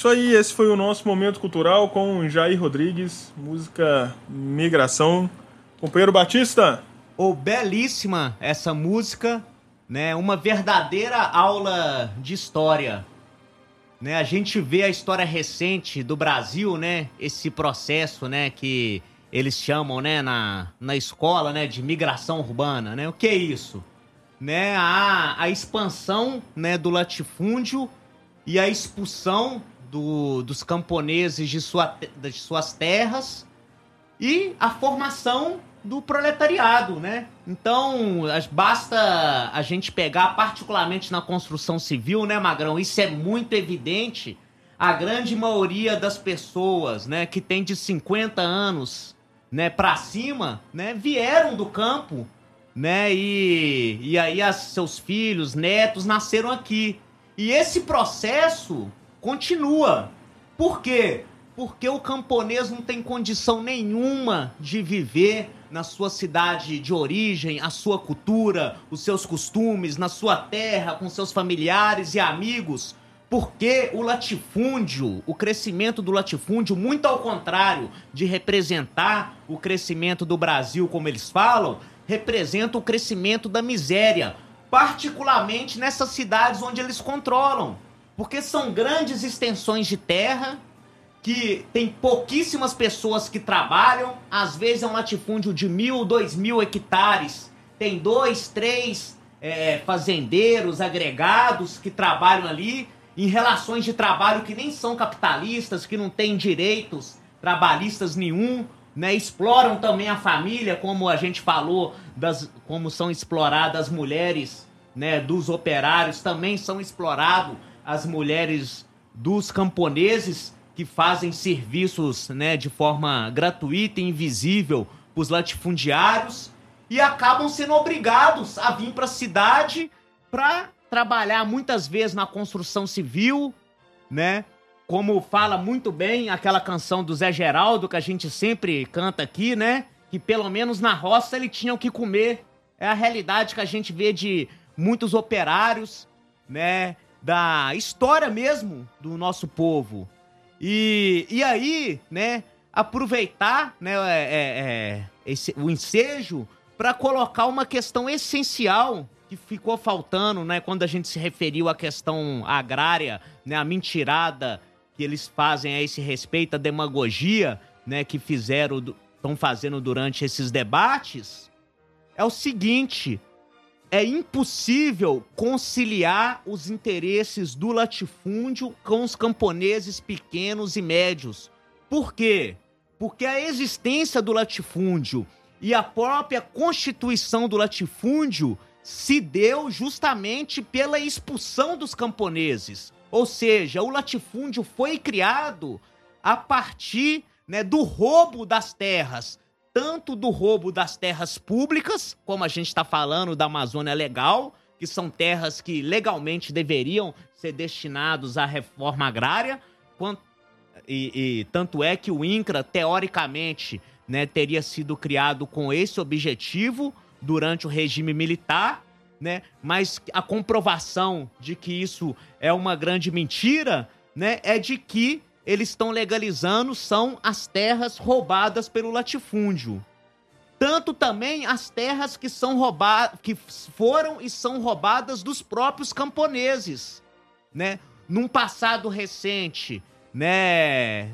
isso aí, esse foi o nosso momento cultural com Jair Rodrigues, música Migração. Companheiro Batista, Ou belíssima essa música, né? Uma verdadeira aula de história. Né? A gente vê a história recente do Brasil, né? Esse processo, né? Que eles chamam, né? Na, na escola, né? De migração urbana, né? O que é isso? Né? A, a expansão, né? Do latifúndio e a expulsão do- dos camponeses de, sua, de suas terras e a formação do proletariado, né? Então, as- basta a gente pegar, particularmente na construção civil, né, Magrão? Isso é muito evidente. A grande maioria das pessoas, né, que tem de 50 anos, né, para cima, né, vieram do campo, né? E, e aí as, seus filhos, netos nasceram aqui. E esse processo continua. Por quê? Porque o camponês não tem condição nenhuma de viver na sua cidade de origem, a sua cultura, os seus costumes, na sua terra, com seus familiares e amigos. Porque o latifúndio, o crescimento do latifúndio, muito ao contrário de representar o crescimento do Brasil, como eles falam, representa o crescimento da miséria, particularmente nessas cidades onde eles controlam. Porque são grandes extensões de terra que tem pouquíssimas pessoas que trabalham, às vezes é um latifúndio de mil, dois mil hectares, tem dois, três é, fazendeiros agregados que trabalham ali em relações de trabalho que nem são capitalistas, que não têm direitos trabalhistas nenhum, né? Exploram também a família, como a gente falou, das, como são exploradas as mulheres, né? Dos operários também são explorados as mulheres dos camponeses que fazem serviços né, de forma gratuita e invisível para os latifundiários e acabam sendo obrigados a vir para a cidade para trabalhar muitas vezes na construção civil, né? Como fala muito bem aquela canção do Zé Geraldo que a gente sempre canta aqui, né? Que pelo menos na roça ele tinha o que comer. É a realidade que a gente vê de muitos operários, né? Da história mesmo do nosso povo. E, e aí, né, aproveitar né, é, é, é, esse, o ensejo para colocar uma questão essencial que ficou faltando, né, quando a gente se referiu à questão agrária, né, a mentirada que eles fazem a esse respeito, a demagogia, né, que fizeram, estão fazendo durante esses debates, é o seguinte: é impossível conciliar os interesses do latifúndio com os camponeses pequenos e médios. Por quê? Porque a existência do latifúndio e a própria constituição do latifúndio se deu justamente pela expulsão dos camponeses. Ou seja, o latifúndio foi criado a partir né, do roubo das terras, tanto do roubo das terras públicas, como a gente está falando da Amazônia Legal, que são terras que legalmente deveriam ser destinados à reforma agrária, quanto, e, e tanto é que o INCRA, teoricamente, né, teria sido criado com esse objetivo durante o regime militar, né? Mas a comprovação de que isso é uma grande mentira, né, é de que eles estão legalizando são as terras roubadas pelo latifúndio. Tanto também as terras que são roubadas, que foram e são roubadas dos próprios camponeses, né? Num passado recente, né?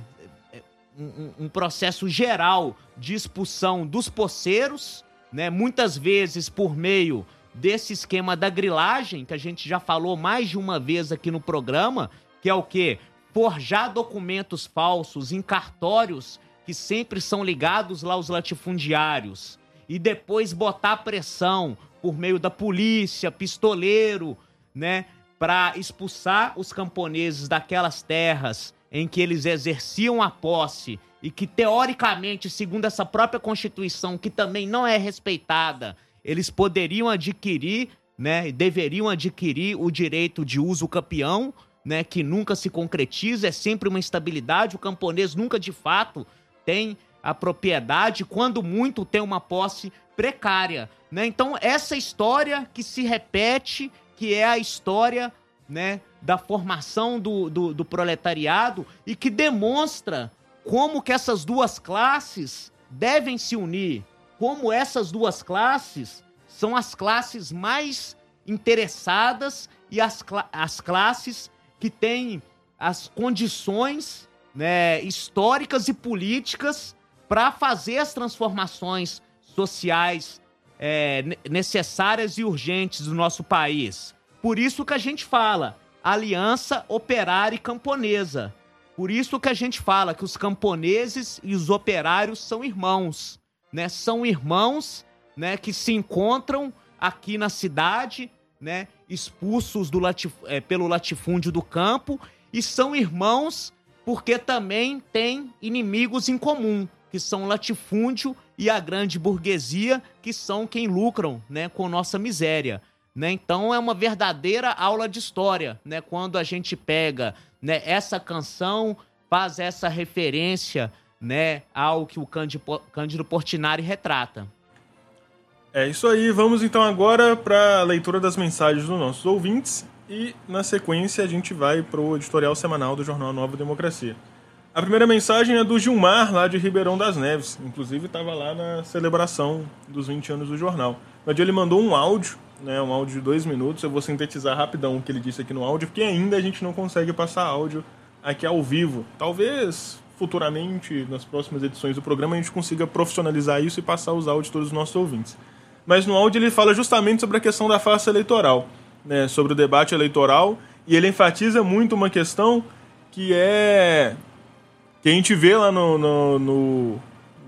Um, um processo geral de expulsão dos poceiros, né? Muitas vezes por meio desse esquema da grilagem, que a gente já falou mais de uma vez aqui no programa, que é o quê? Forjar documentos falsos em cartórios que sempre são ligados lá aos latifundiários. E depois botar pressão por meio da polícia, pistoleiro, né, para expulsar os camponeses daquelas terras em que eles exerciam a posse e que teoricamente, segundo essa própria Constituição, que também não é respeitada, eles poderiam adquirir, né, deveriam adquirir o direito de uso campeão, né, que nunca se concretiza, é sempre uma instabilidade, o camponês nunca de fato tem a propriedade, quando muito tem uma posse precária, né? Então essa história que se repete, que é a história, né, da formação do, do, do proletariado e que demonstra como que essas duas classes devem se unir, como essas duas classes são as classes mais interessadas e as, as classes que têm as condições né, históricas e políticas para fazer as transformações sociais é, necessárias e urgentes do nosso país. Por isso que a gente fala aliança operária e camponesa. Por isso que a gente fala que os camponeses e os operários são irmãos, né? São irmãos, né, que se encontram aqui na cidade, né, expulsos latif é, pelo latifúndio do campo e são irmãos porque também têm inimigos em comum, que são o latifúndio e a grande burguesia, que são quem lucram né, com nossa miséria. Né? Então é uma verdadeira aula de história, né? Quando a gente pega né, essa canção, faz essa referência né, ao que o Cândido Portinari retrata. É isso aí, vamos então agora para a leitura das mensagens dos nossos ouvintes e na sequência a gente vai para o editorial semanal do jornal Nova Democracia. A primeira mensagem é do Gilmar, lá de Ribeirão das Neves. Inclusive estava lá na celebração dos 20 anos do jornal. Mas ele mandou um áudio, né, um áudio de dois minutos. Eu vou sintetizar rapidão o que ele disse aqui no áudio, porque ainda a gente não consegue passar áudio aqui ao vivo. Talvez futuramente, nas próximas edições do programa, a gente consiga profissionalizar isso e passar os áudios todos os nossos ouvintes. Mas no áudio ele fala justamente sobre a questão da face eleitoral né, sobre o debate eleitoral e ele enfatiza muito uma questão que é que a gente vê lá no, no, no,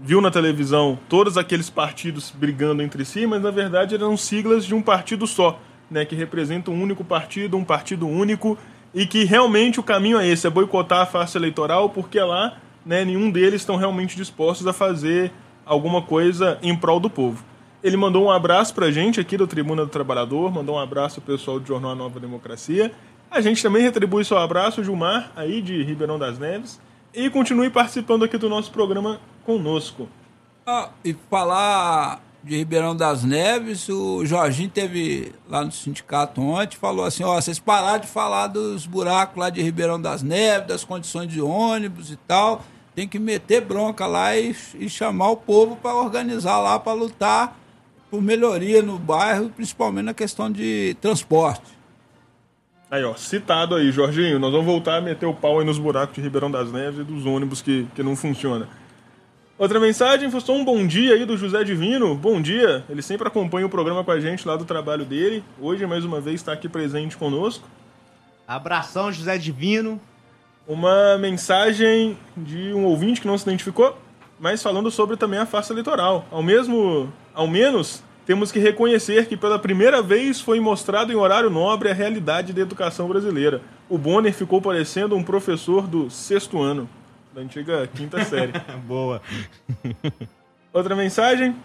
viu na televisão todos aqueles partidos brigando entre si, mas na verdade eram siglas de um partido só, né, que representa um único partido, um partido único e que realmente o caminho é esse, é boicotar a face eleitoral, porque lá né, nenhum deles estão realmente dispostos a fazer alguma coisa em prol do povo. Ele mandou um abraço pra gente aqui do Tribuna do Trabalhador, mandou um abraço pro pessoal do Jornal Nova Democracia. A gente também retribui seu abraço, Gilmar, aí de Ribeirão das Neves. E continue participando aqui do nosso programa conosco. Ah, e falar de Ribeirão das Neves, o Jorginho teve lá no sindicato ontem, falou assim, ó, vocês pararam de falar dos buracos lá de Ribeirão das Neves, das condições de ônibus e tal, tem que meter bronca lá e, e chamar o povo para organizar lá, para lutar por melhoria no bairro, principalmente na questão de transporte. Aí, ó, citado aí, Jorginho. Nós vamos voltar a meter o pau aí nos buracos de Ribeirão das Neves e dos ônibus que, que não funcionam. Outra mensagem foi só um bom dia aí do José Divino. Bom dia. Ele sempre acompanha o programa com a gente lá do trabalho dele. Hoje, mais uma vez, está aqui presente conosco. Abração, José Divino. Uma mensagem de um ouvinte que não se identificou, mas falando sobre também a farsa eleitoral. Ao mesmo ao menos, temos que reconhecer que pela primeira vez foi mostrado em horário nobre a realidade da educação brasileira. O Bonner ficou parecendo um professor do sexto ano, da antiga quinta série. Boa. Outra mensagem.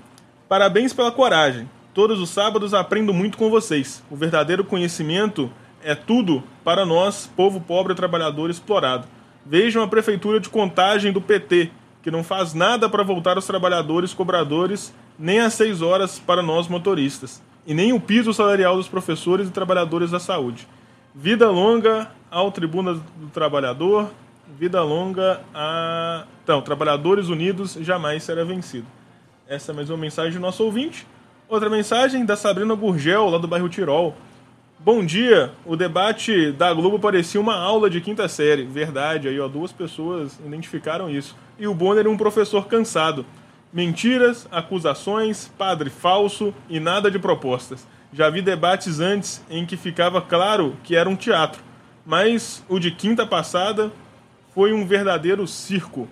Parabéns pela coragem. Todos os sábados aprendo muito com vocês. O verdadeiro conhecimento é tudo para nós, povo pobre trabalhador explorado. Vejam a prefeitura de Contagem do PT, que não faz nada para voltar os trabalhadores cobradores, nem às seis horas para nós motoristas, e nem o piso salarial dos professores e trabalhadores da saúde. Vida longa ao Tribuna do Trabalhador, vida longa a. Então, Trabalhadores Unidos jamais será vencido. Essa é mais uma mensagem do nosso ouvinte. Outra mensagem da Sabrina Gurgel, lá do bairro Tirol. Bom dia, o debate da Globo parecia uma aula de quinta série. Verdade, aí ó, duas pessoas identificaram isso. E o Bonner um professor cansado. Mentiras, acusações, padre falso e nada de propostas. Já vi debates antes em que ficava claro que era um teatro, mas o de quinta passada foi um verdadeiro circo.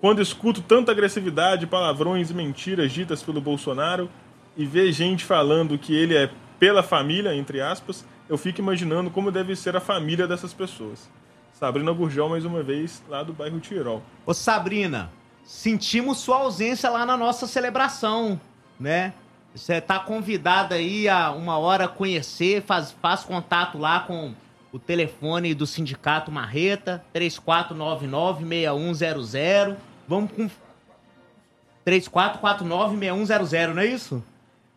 Quando escuto tanta agressividade, palavrões e mentiras ditas pelo Bolsonaro e ver gente falando que ele é pela família, entre aspas, eu fico imaginando como deve ser a família dessas pessoas. Sabrina Gurgel, mais uma vez, lá do bairro Tirol. Ô Sabrina, sentimos sua ausência lá na nossa celebração, né? Você tá convidada aí a uma hora conhecer, faz, faz contato lá com o telefone do Sindicato Marreta, 3499-6100. Vamos com. 3449-6100, não é isso?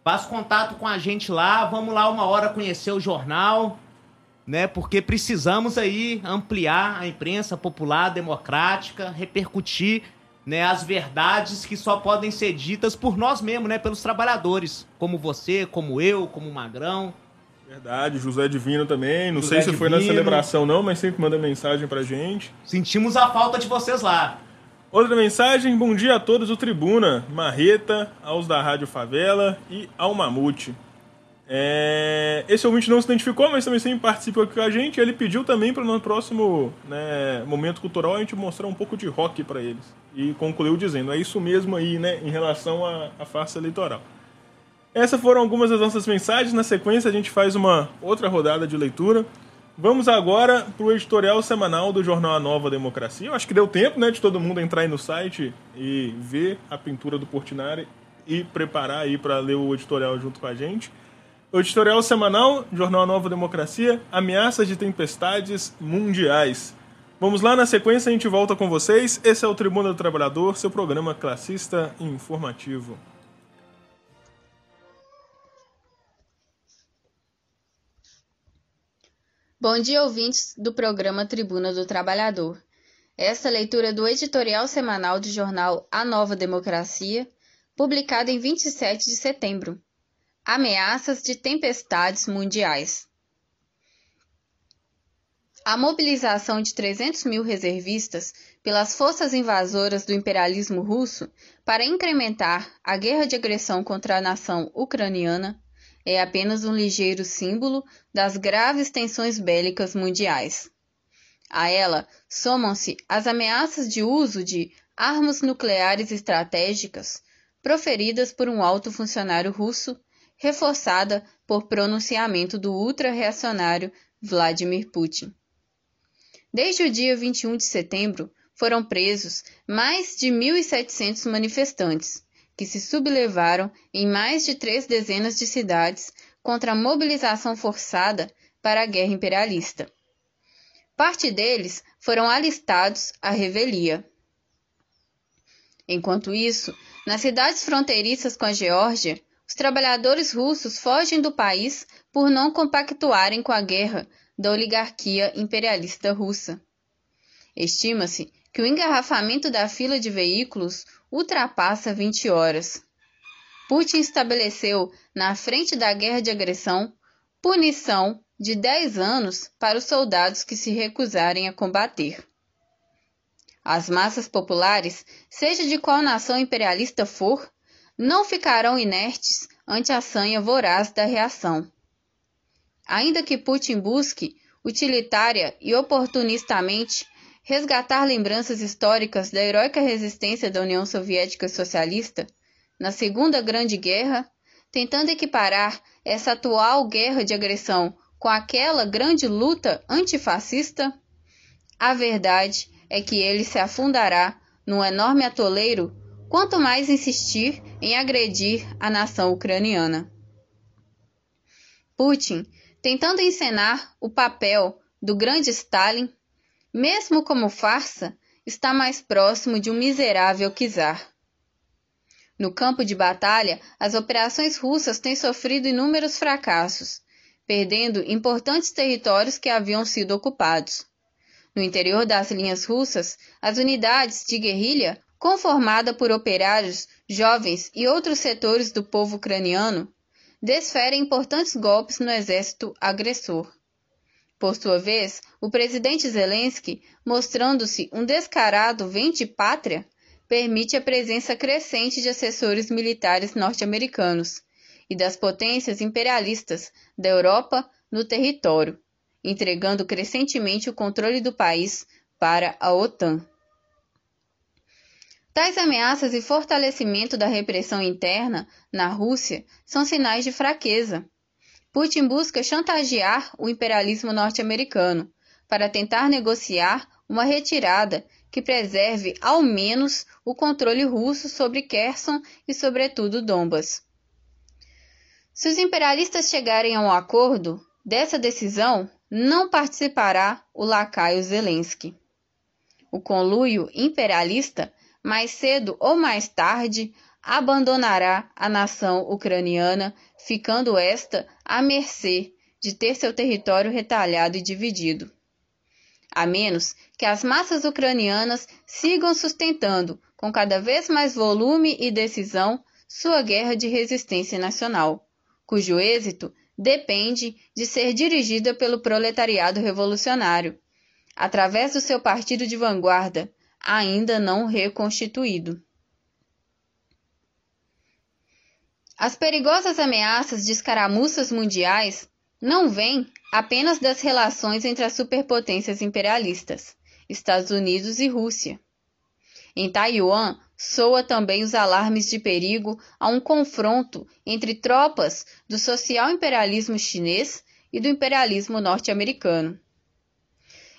Faz contato com a gente lá, vamos lá uma hora conhecer o jornal, né? Porque precisamos aí ampliar a imprensa popular, democrática, repercutir né, as verdades que só podem ser ditas por nós mesmos, né? Pelos trabalhadores, como você, como eu, como o Magrão. Verdade, José Divino também. Não José sei se foi na Divino. celebração não, mas sempre manda mensagem pra gente. Sentimos a falta de vocês lá. Outra mensagem, bom dia a todos do Tribuna, Marreta, aos da Rádio Favela e ao Mamute. É, Esse ouvinte não se identificou, mas também sempre participa aqui com a gente. Ele pediu também para no próximo né, momento cultural a gente mostrar um pouco de rock para eles. E concluiu dizendo, é isso mesmo aí, né, em relação à, à farsa eleitoral. Essas foram algumas das nossas mensagens. Na sequência, a gente faz uma outra rodada de leitura. Vamos agora para o editorial semanal do jornal A Nova Democracia. Eu acho que deu tempo né, de todo mundo entrar aí no site e ver a pintura do Portinari e preparar aí para ler o editorial junto com a gente. O editorial semanal, Jornal A Nova Democracia, Ameaças de Tempestades Mundiais. Vamos lá, na sequência Bom dia, ouvintes do programa Tribuna do Trabalhador. Esta leitura do editorial semanal do jornal A Nova Democracia, publicado em 27 de setembro. Ameaças de tempestades mundiais. A mobilização de 300 mil reservistas pelas forças invasoras do imperialismo russo para incrementar a guerra de agressão contra a nação ucraniana é apenas um ligeiro símbolo das graves tensões bélicas mundiais. A ela somam-se as ameaças de uso de armas nucleares estratégicas proferidas por um alto funcionário russo, reforçada por pronunciamento do ultra-reacionário Vladimir Putin. Desde o dia 21 de setembro, foram presos mais de 1.700 manifestantes, que se sublevaram em mais de três dezenas de cidades contra a mobilização forçada para a guerra imperialista. Parte deles foram alistados à revelia. Enquanto isso, nas cidades fronteiriças com a Geórgia, os trabalhadores russos fogem do país por não compactuarem com a guerra da oligarquia imperialista russa. Estima-se que o engarrafamento da fila de veículos ultrapassa 20 horas. Putin estabeleceu, na frente da guerra de agressão, punição de 10 anos para os soldados que se recusarem a combater. As massas populares, seja de qual nação imperialista for, não ficarão inertes ante a sanha voraz da reação. Ainda que Putin busque, utilitária e oportunistamente, resgatar lembranças históricas da heróica resistência da União Soviética Socialista na Segunda Grande Guerra, tentando equiparar essa atual guerra de agressão com aquela grande luta antifascista, a verdade é que ele se afundará num enorme atoleiro quanto mais insistir em agredir a nação ucraniana. Putin, tentando encenar o papel do grande Stalin, mesmo como farsa, está mais próximo de um miserável czar. No campo de batalha, as operações russas têm sofrido inúmeros fracassos, perdendo importantes territórios que haviam sido ocupados. No interior das linhas russas, as unidades de guerrilha, conformada por operários, jovens e outros setores do povo ucraniano, desferem importantes golpes no exército agressor. Por sua vez, o presidente Zelensky, mostrando-se um descarado vente-pátria, permite a presença crescente de assessores militares norte-americanos e das potências imperialistas da Europa no território, entregando crescentemente o controle do país para a OTAN. Tais ameaças e fortalecimento da repressão interna na Rússia são sinais de fraqueza. Putin busca chantagear o imperialismo norte-americano para tentar negociar uma retirada que preserve ao menos o controle russo sobre Kherson e, sobretudo, Donbas. Se os imperialistas chegarem a um acordo, dessa decisão não participará o lacaio Zelensky. O conluio imperialista, mais cedo ou mais tarde, abandonará a nação ucraniana, ficando esta à mercê de ter seu território retalhado e dividido. A menos que as massas ucranianas sigam sustentando, com cada vez mais volume e decisão, sua guerra de resistência nacional, cujo êxito depende de ser dirigida pelo proletariado revolucionário, através do seu partido de vanguarda, ainda não reconstituído. As perigosas ameaças de escaramuças mundiais não vêm apenas das relações entre as superpotências imperialistas, Estados Unidos e Rússia. Em Taiwan, soa também os alarmes de perigo a um confronto entre tropas do social imperialismo chinês e do imperialismo norte-americano.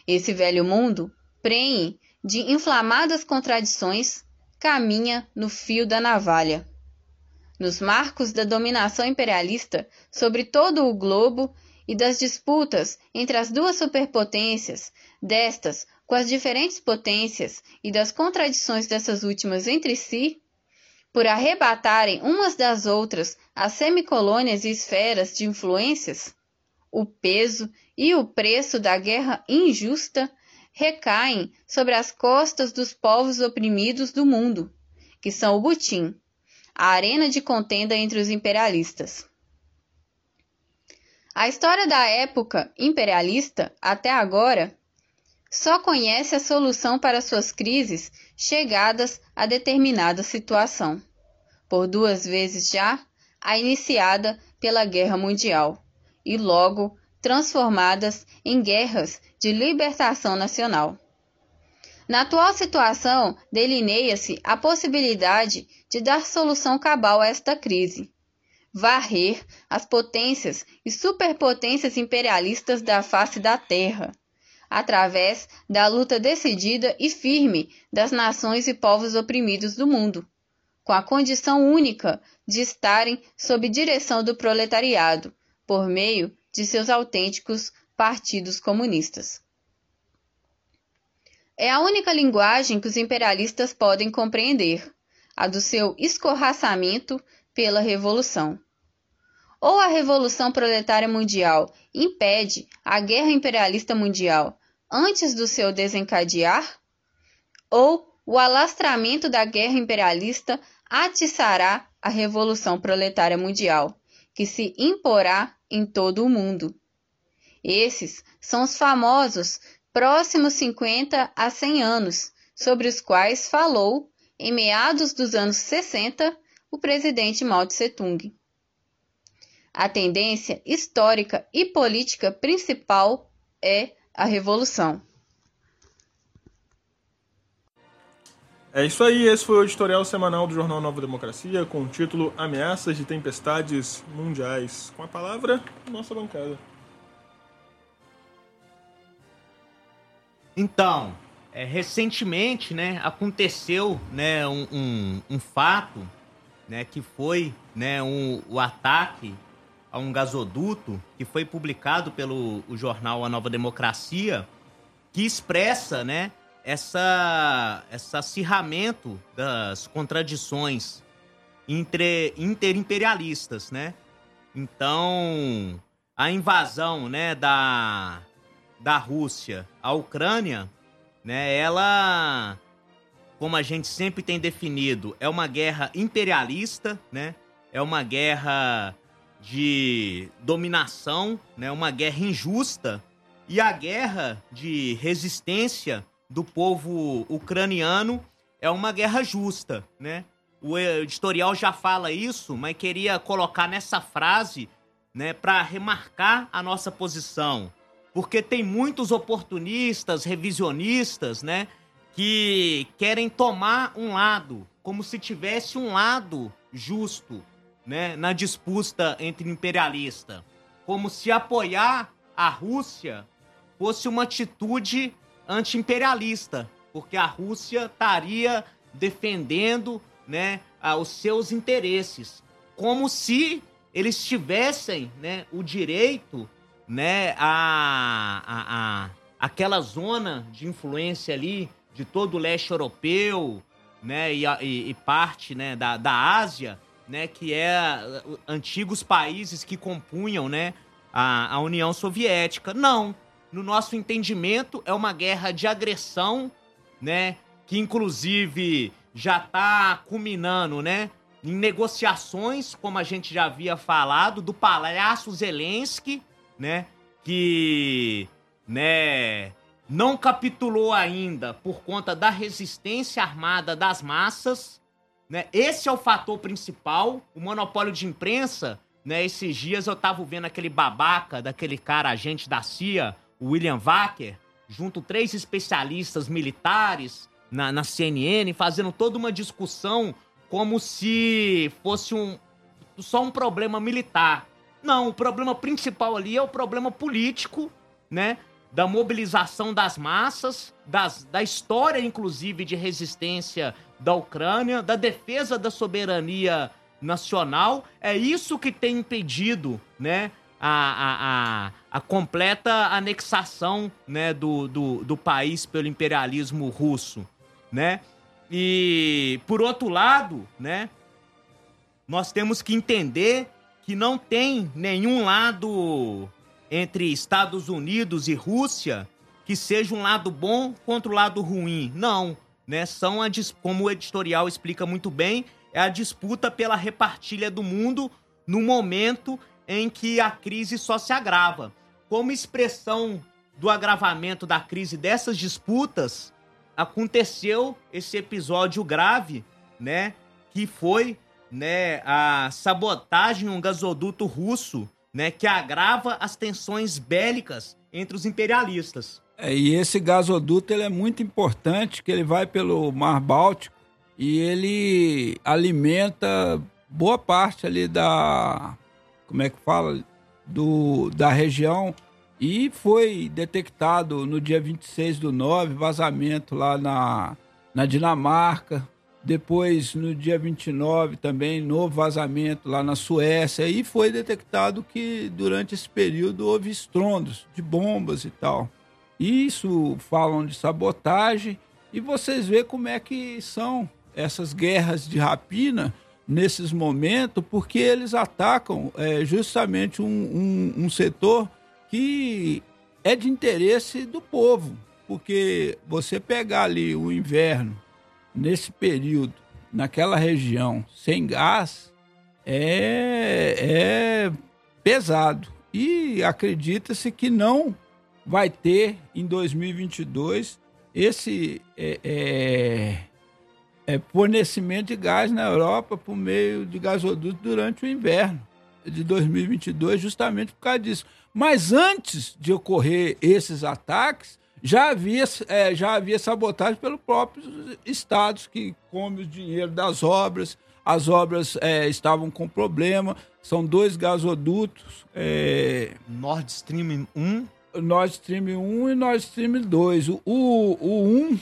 Esse velho mundo, prenhe de inflamadas contradições, caminha no fio da navalha. Nos marcos da dominação imperialista sobre todo o globo e das disputas entre as duas superpotências, destas com as diferentes potências e das contradições dessas últimas entre si, por arrebatarem umas das outras as semicolônias e esferas de influências, o peso e o preço da guerra injusta recaem sobre as costas dos povos oprimidos do mundo, que são o butim, a arena de contenda entre os imperialistas. A história da época imperialista, até agora, só conhece a solução para suas crises chegadas a determinada situação. Por duas vezes já, a iniciada pela Guerra Mundial e logo transformadas em guerras de libertação nacional. Na atual situação, delineia-se a possibilidade de dar solução cabal a esta crise, varrer as potências e superpotências imperialistas da face da Terra através da luta decidida e firme das nações e povos oprimidos do mundo, com a condição única de estarem sob direção do proletariado, por meio de seus autênticos partidos comunistas. É a única linguagem que os imperialistas podem compreender, a do seu escorraçamento pela revolução. Ou a revolução proletária mundial impede a guerra imperialista mundial antes do seu desencadear? Ou o alastramento da guerra imperialista atiçará a revolução proletária mundial, que se imporá em todo o mundo? Esses são os famosos próximos 50 a 100 anos, sobre os quais falou, em meados dos anos 60, o presidente Mao Tse-tung. A tendência histórica e política principal é a revolução. É isso aí, esse foi o editorial semanal do Jornal Nova Democracia com o título Ameaças de Tempestades Mundiais. Com a palavra, nossa bancada. Então, é, recentemente, né, aconteceu, né, um, um, um fato, né, que foi, né, um, o ataque a um gasoduto que foi publicado pelo o jornal A Nova Democracia, que expressa, né, essa, esse acirramento das contradições entre, interimperialistas, né? Então, a invasão, né, da, da Rússia à Ucrânia, né, ela, como a gente sempre tem definido, é uma guerra imperialista, né? É uma guerra de dominação, né? Uma guerra injusta e a guerra de resistência do povo ucraniano é uma guerra justa, né? O editorial já fala isso, mas queria colocar nessa frase, né, para remarcar a nossa posição, porque tem muitos oportunistas, revisionistas, né, que querem tomar um lado, como se tivesse um lado justo, né, na disputa entre imperialista, como se apoiar a Rússia fosse uma atitude anti-imperialista, porque a Rússia estaria defendendo né, os seus interesses, como se eles tivessem né, o direito né, a, a, a aquela zona de influência ali de todo o leste europeu né, e, e, e parte né, da, da Ásia, né, que é antigos países que compunham né, a, a União Soviética. Não, no nosso entendimento, é uma guerra de agressão, né? Que inclusive já está culminando, né? Em negociações, como a gente já havia falado, do palhaço Zelensky, né? Que, né? Não capitulou ainda por conta da resistência armada das massas, né? Esse é o fator principal. O monopólio de imprensa, né? Esses dias eu tava vendo aquele babaca daquele cara agente da CIA, William Wacker, junto três especialistas militares na, na CNN, fazendo toda uma discussão como se fosse um só um problema militar. Não, o problema principal ali é o problema político, né? Da mobilização das massas, das, da história, inclusive, de resistência da Ucrânia, da defesa da soberania nacional. É isso que tem impedido, né? a, a, a, a completa anexação né, do, do, do país pelo imperialismo russo, né? E, por outro lado, né, nós temos que entender que não tem nenhum lado entre Estados Unidos e Rússia que seja um lado bom contra o lado ruim. Não, né? São a, como o editorial explica muito bem, é a disputa pela repartilha do mundo no momento em que a crise só se agrava. Como expressão do agravamento da crise dessas disputas, aconteceu esse episódio grave, né, que foi, né, a sabotagem em um gasoduto russo, né, que agrava as tensões bélicas entre os imperialistas. É, e esse gasoduto ele é muito importante, que ele vai pelo Mar Báltico e ele alimenta boa parte ali da como é que fala, do, da região e foi detectado no dia 26 do 9 vazamento lá na, na Dinamarca. Depois, no dia 29, também novo vazamento lá na Suécia. E foi detectado que durante esse período houve estrondos de bombas e tal. Isso falam de sabotagem. E vocês vê como é que são essas guerras de rapina nesses momentos, porque eles atacam é, justamente um, um, um setor que é de interesse do povo. Porque você pegar ali o inverno, nesse período, naquela região, sem gás, é, é pesado. E acredita-se que não vai ter em 2022 esse é, é, é, fornecimento de gás na Europa por meio de gasoduto durante o inverno de 2022, justamente por causa disso. Mas antes de ocorrer esses ataques, já havia, é, já havia sabotagem pelos próprios estados que comem o dinheiro das obras. As obras é, estavam com problema. São dois gasodutos. É... Nord Stream 1. Nord Stream 1 e Nord Stream 2. O, o, o 1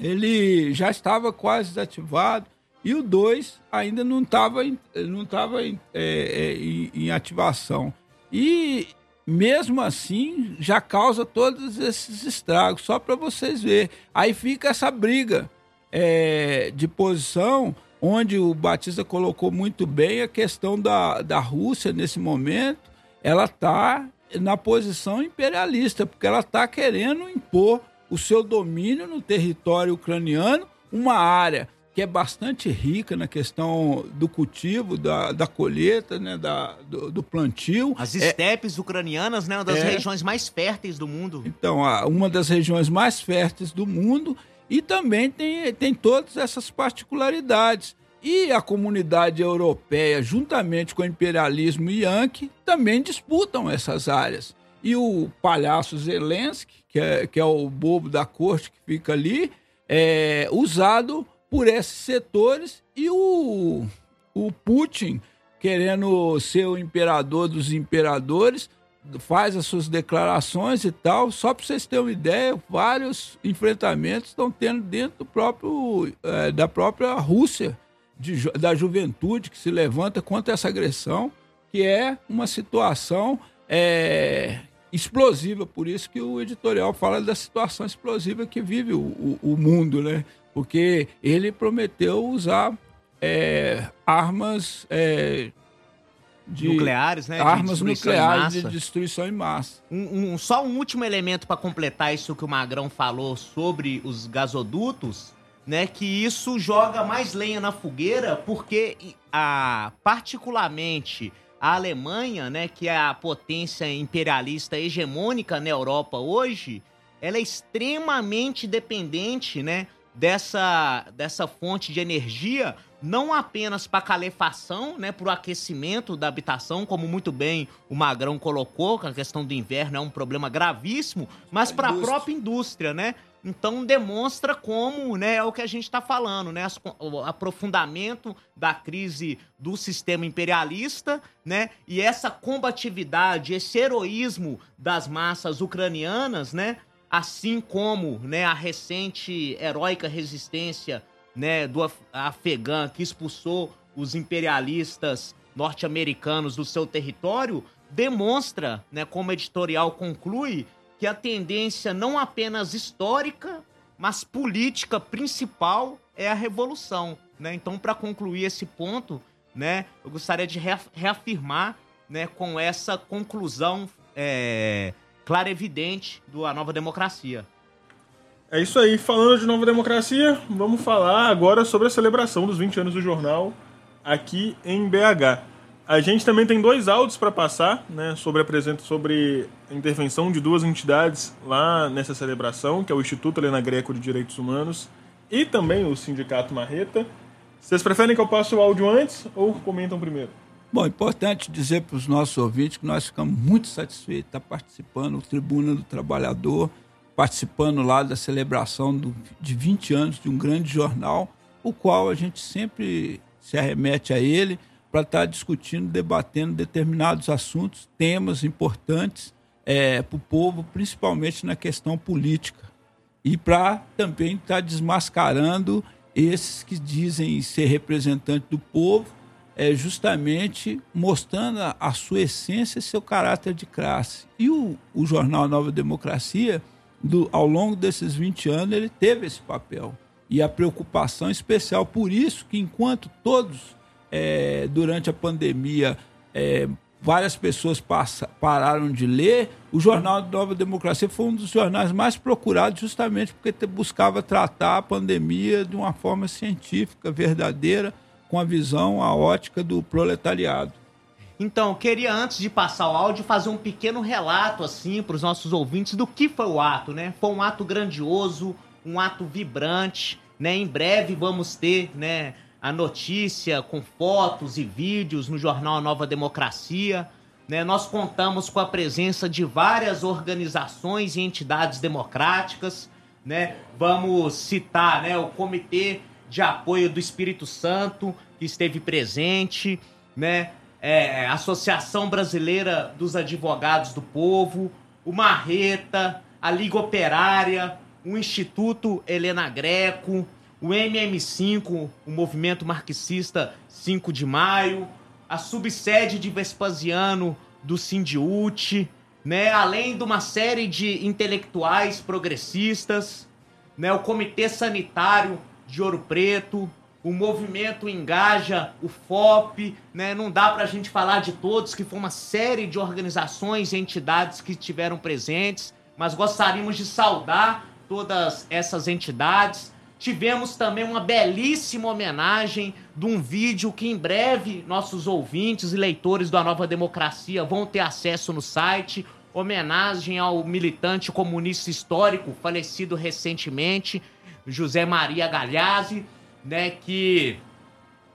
ele já estava quase desativado e o 2 ainda não estava não tava, é, é, em, em ativação. E mesmo assim já causa todos esses estragos, só para vocês verem. Aí fica essa briga é, de posição, onde o Batista colocou muito bem a questão da, da Rússia nesse momento, ela está na posição imperialista, porque ela está querendo impor o seu domínio no território ucraniano, uma área que é bastante rica na questão do cultivo, da, da colheita, né, da, do, do plantio. As estepes é, ucranianas, né, uma das é, regiões mais férteis do mundo. Então, uma das regiões mais férteis do mundo e também tem, tem todas essas particularidades. E a comunidade europeia, juntamente com o imperialismo yankee, também disputam essas áreas. E o palhaço Zelensky, que é, que é o bobo da corte que fica ali, é usado por esses setores e o, o Putin, querendo ser o imperador dos imperadores, faz as suas declarações e tal. Só para vocês terem uma ideia, vários enfrentamentos estão tendo dentro do próprio, é, da própria Rússia, de, da juventude que se levanta contra essa agressão, que é uma situação é, explosiva. Por isso que o editorial fala da situação explosiva que vive o, o, o mundo, né? Porque ele prometeu usar é, armas é, de nucleares, né? Armas de nucleares de destruição em massa. Um, um, só um último elemento para completar isso que o Magrão falou sobre os gasodutos, né? Que isso joga mais lenha na fogueira, porque a particularmente a Alemanha, né, que é a potência imperialista hegemônica na Europa hoje, ela é extremamente dependente, né, dessa, dessa fonte de energia, não apenas para calefação, né, para o aquecimento da habitação, como muito bem o Magrão colocou, que a questão do inverno é um problema gravíssimo, mas para a própria indústria, né? Então demonstra como, né, é o que a gente está falando, né, o aprofundamento da crise do sistema imperialista, né, e essa combatividade, esse heroísmo das massas ucranianas, né, assim como né, a recente heróica resistência né, do Afegã que expulsou os imperialistas norte-americanos do seu território, demonstra, né, como o editorial conclui, que a tendência não apenas histórica, mas política principal é a revolução. Né? Então, para concluir esse ponto, né, eu gostaria de reafirmar né, com essa conclusão é, clara evidente do A Nova Democracia. É isso aí. Falando de Nova Democracia, vamos falar agora sobre a celebração dos 20 anos do jornal aqui em BH. A gente também tem dois áudios para passar, né, sobre a sobre a intervenção de duas entidades lá nessa celebração, que é o Instituto Helena Greco de Direitos Humanos e também o Sindicato Marreta. Vocês preferem que eu passe o áudio antes ou comentam primeiro? Bom, importante dizer para os nossos ouvintes que nós ficamos muito satisfeitos de estar participando, o Tribuna do Trabalhador, participando lá da celebração do, de 20 anos de um grande jornal, o qual a gente sempre se arremete a ele para estar discutindo, debatendo determinados assuntos, temas importantes é, para o povo, principalmente na questão política. E para também estar desmascarando esses que dizem ser representantes do povo é justamente mostrando a, sua essência e seu caráter de classe. E o, o jornal Nova Democracia, do, ao longo desses 20 anos, ele teve esse papel. E a preocupação especial, por isso que enquanto todos, é, durante a pandemia, é, várias pessoas passa, pararam de ler, o Jornal Nova Democracia foi um dos jornais mais procurados justamente porque buscava tratar a pandemia de uma forma científica, verdadeira, com a visão, a ótica do proletariado. Então, queria, antes de passar o áudio, fazer um pequeno relato, assim, para os nossos ouvintes do que foi o ato, né? Foi um ato grandioso, um ato vibrante, né? Em breve vamos ter, né, a notícia com fotos e vídeos no jornal Nova Democracia. Né? Nós contamos com a presença de várias organizações e entidades democráticas. Né? Vamos citar né, o Comitê de Apoio do Espírito Santo, que esteve presente, né? É, Associação Brasileira dos Advogados do Povo, o Marreta, a Liga Operária, o Instituto Helena Greco, o MM5, o movimento marxista 5 de maio, a subsede de Vespasiano do Sindiute, né, além de uma série de intelectuais progressistas, né, o Comitê Sanitário de Ouro Preto, o movimento engaja o FOP, né? Não dá para a gente falar de todos, que foi uma série de organizações e entidades que estiveram presentes, mas gostaríamos de saudar todas essas entidades. Tivemos também uma belíssima homenagem de um vídeo que em breve nossos ouvintes e leitores da Nova Democracia vão ter acesso no site. Homenagem ao militante comunista histórico falecido recentemente, José Maria Galhazzi né, que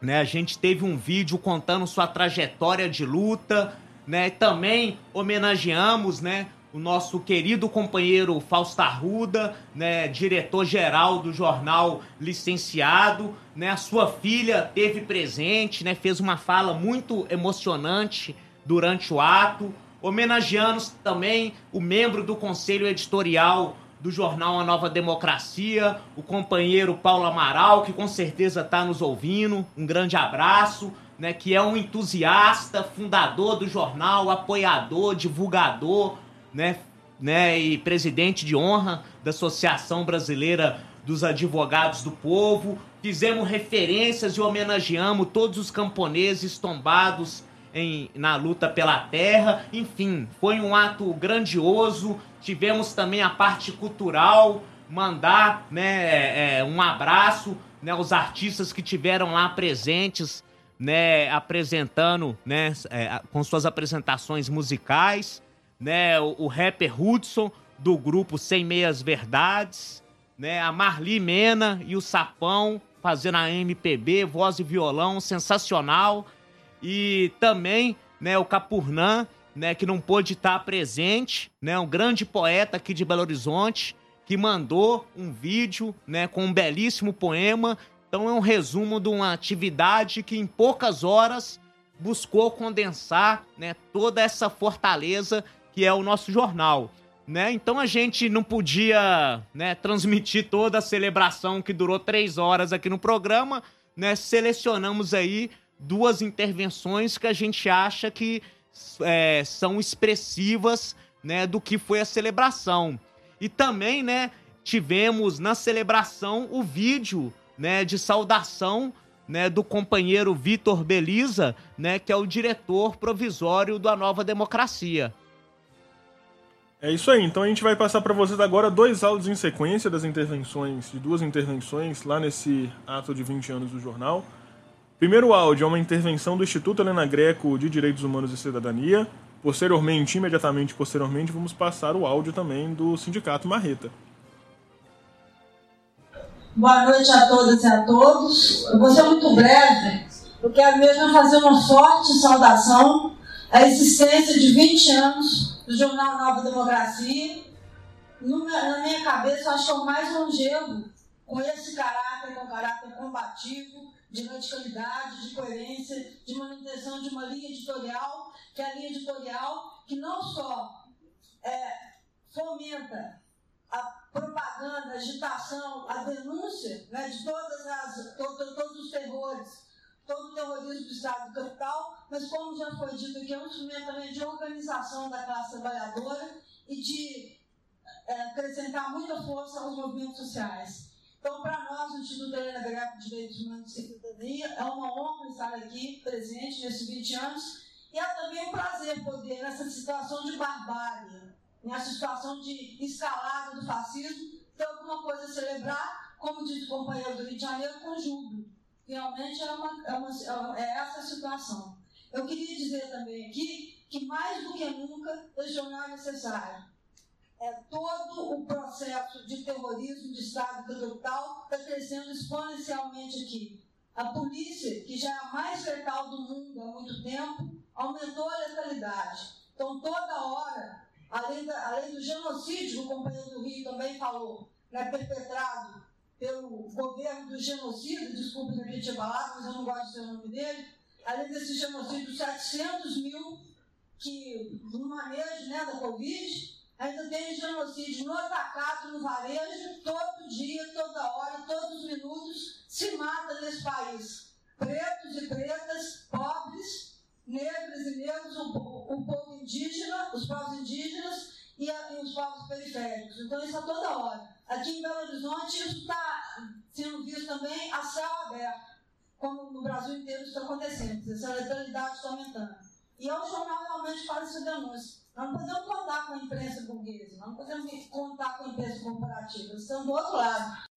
né, a gente teve um vídeo contando sua trajetória de luta, né? Também homenageamos, né, o nosso querido companheiro Fausto Arruda, né, diretor-geral do jornal Licenciado, né? A sua filha teve presente, né, fez uma fala muito emocionante durante o ato. Homenageamos também o membro do conselho editorial do jornal A Nova Democracia, o companheiro Paulo Amaral, que com certeza está nos ouvindo. Um grande abraço, né? Que é um entusiasta, fundador do jornal, apoiador, divulgador, né? né e presidente de honra da Associação Brasileira dos Advogados do Povo. Fizemos referências e homenageamos todos os camponeses tombados em, na luta pela terra. Enfim, foi um ato grandioso. Tivemos também a parte cultural, mandar né, é, um abraço né, aos artistas que tiveram lá presentes, né, apresentando, né, é, com suas apresentações musicais. Né, o, o rapper Hudson, do grupo Sem Meias Verdades, né, a Marli Mena e o Sapão fazendo a MPB, voz e violão, sensacional e também, né, o Capurnã, né, que não pôde estar presente, né, um grande poeta aqui de Belo Horizonte, que mandou um vídeo, né, com um belíssimo poema. Então é um resumo de uma atividade que em poucas horas buscou condensar, né, toda essa fortaleza que é o nosso jornal. Né? Então a gente não podia né, transmitir toda a celebração que durou três horas aqui no programa, né? Selecionamos aí duas intervenções que a gente acha que é, são expressivas né, do que foi a celebração. E também, né, tivemos na celebração o vídeo né, de saudação né, do companheiro Vitor Beliza, né, que é o diretor provisório da Nova Democracia. É isso aí, então a gente vai passar para vocês agora dois áudios em sequência das intervenções, de duas intervenções lá nesse ato de 20 anos do jornal. Primeiro áudio é uma intervenção do Instituto Helena Greco de Direitos Humanos e Cidadania. Posteriormente, imediatamente posteriormente, vamos passar o áudio também do Sindicato Marreta. Boa noite a todas e a todos. Eu vou ser muito breve. Eu quero mesmo fazer uma forte saudação à existência de 20 anos do Jornal Nova Democracia. Na minha cabeça, eu acho que é o mais longevo com esse caráter, com caráter combativo, de radicalidade, de coerência, de manutenção de uma linha editorial, que é a linha editorial que não só é, fomenta a propaganda, a agitação, a denúncia né, de todas as, todo, todos os terrores, todo o terrorismo do Estado do capital, mas como já foi dito aqui, é um instrumento também de organização da classe trabalhadora e de é, acrescentar muita força aos movimentos sociais. Então, para nós, o Instituto Helena Greco de Direitos Humanos e Cidadania, é uma honra estar aqui presente nesses 20 anos e é também um prazer poder, nessa situação de barbárie, nessa situação de escalada do fascismo, ter alguma coisa a celebrar, como diz o companheiro do Rio de Janeiro, com júbilo. Realmente é, uma, é, uma, é essa a situação. Eu queria dizer também aqui que, mais do que nunca, esse jornal é necessário é, todo o processo de terrorismo de Estado total está crescendo exponencialmente aqui. A polícia, que já é a mais letal do mundo há muito tempo, aumentou a letalidade. Então, toda hora, além, da, além do genocídio, o companheiro do Rio também falou, né, perpetrado pelo governo do genocídio, desculpe repetir a palavra, mas eu não gosto de ser o nome dele, além desse genocídio, 700 mil que, no manejo né, da Covid, Ainda tem genocídio no atacado, no varejo, todo dia, toda hora, todos os minutos, se mata nesse país. Pretos e pretas, pobres, negros e negros, o, o povo indígena, os povos indígenas e, a, e, os povos periféricos. Então, isso a toda hora. Aqui em Belo Horizonte, isso está sendo visto também a céu aberto, como no Brasil inteiro está acontecendo. Essa letalidade está aumentando. E é o jornal realmente faz essa denúncia. Nós não podemos contar com a imprensa burguesa, nós não podemos contar com a imprensa corporativa, estamos do outro lado.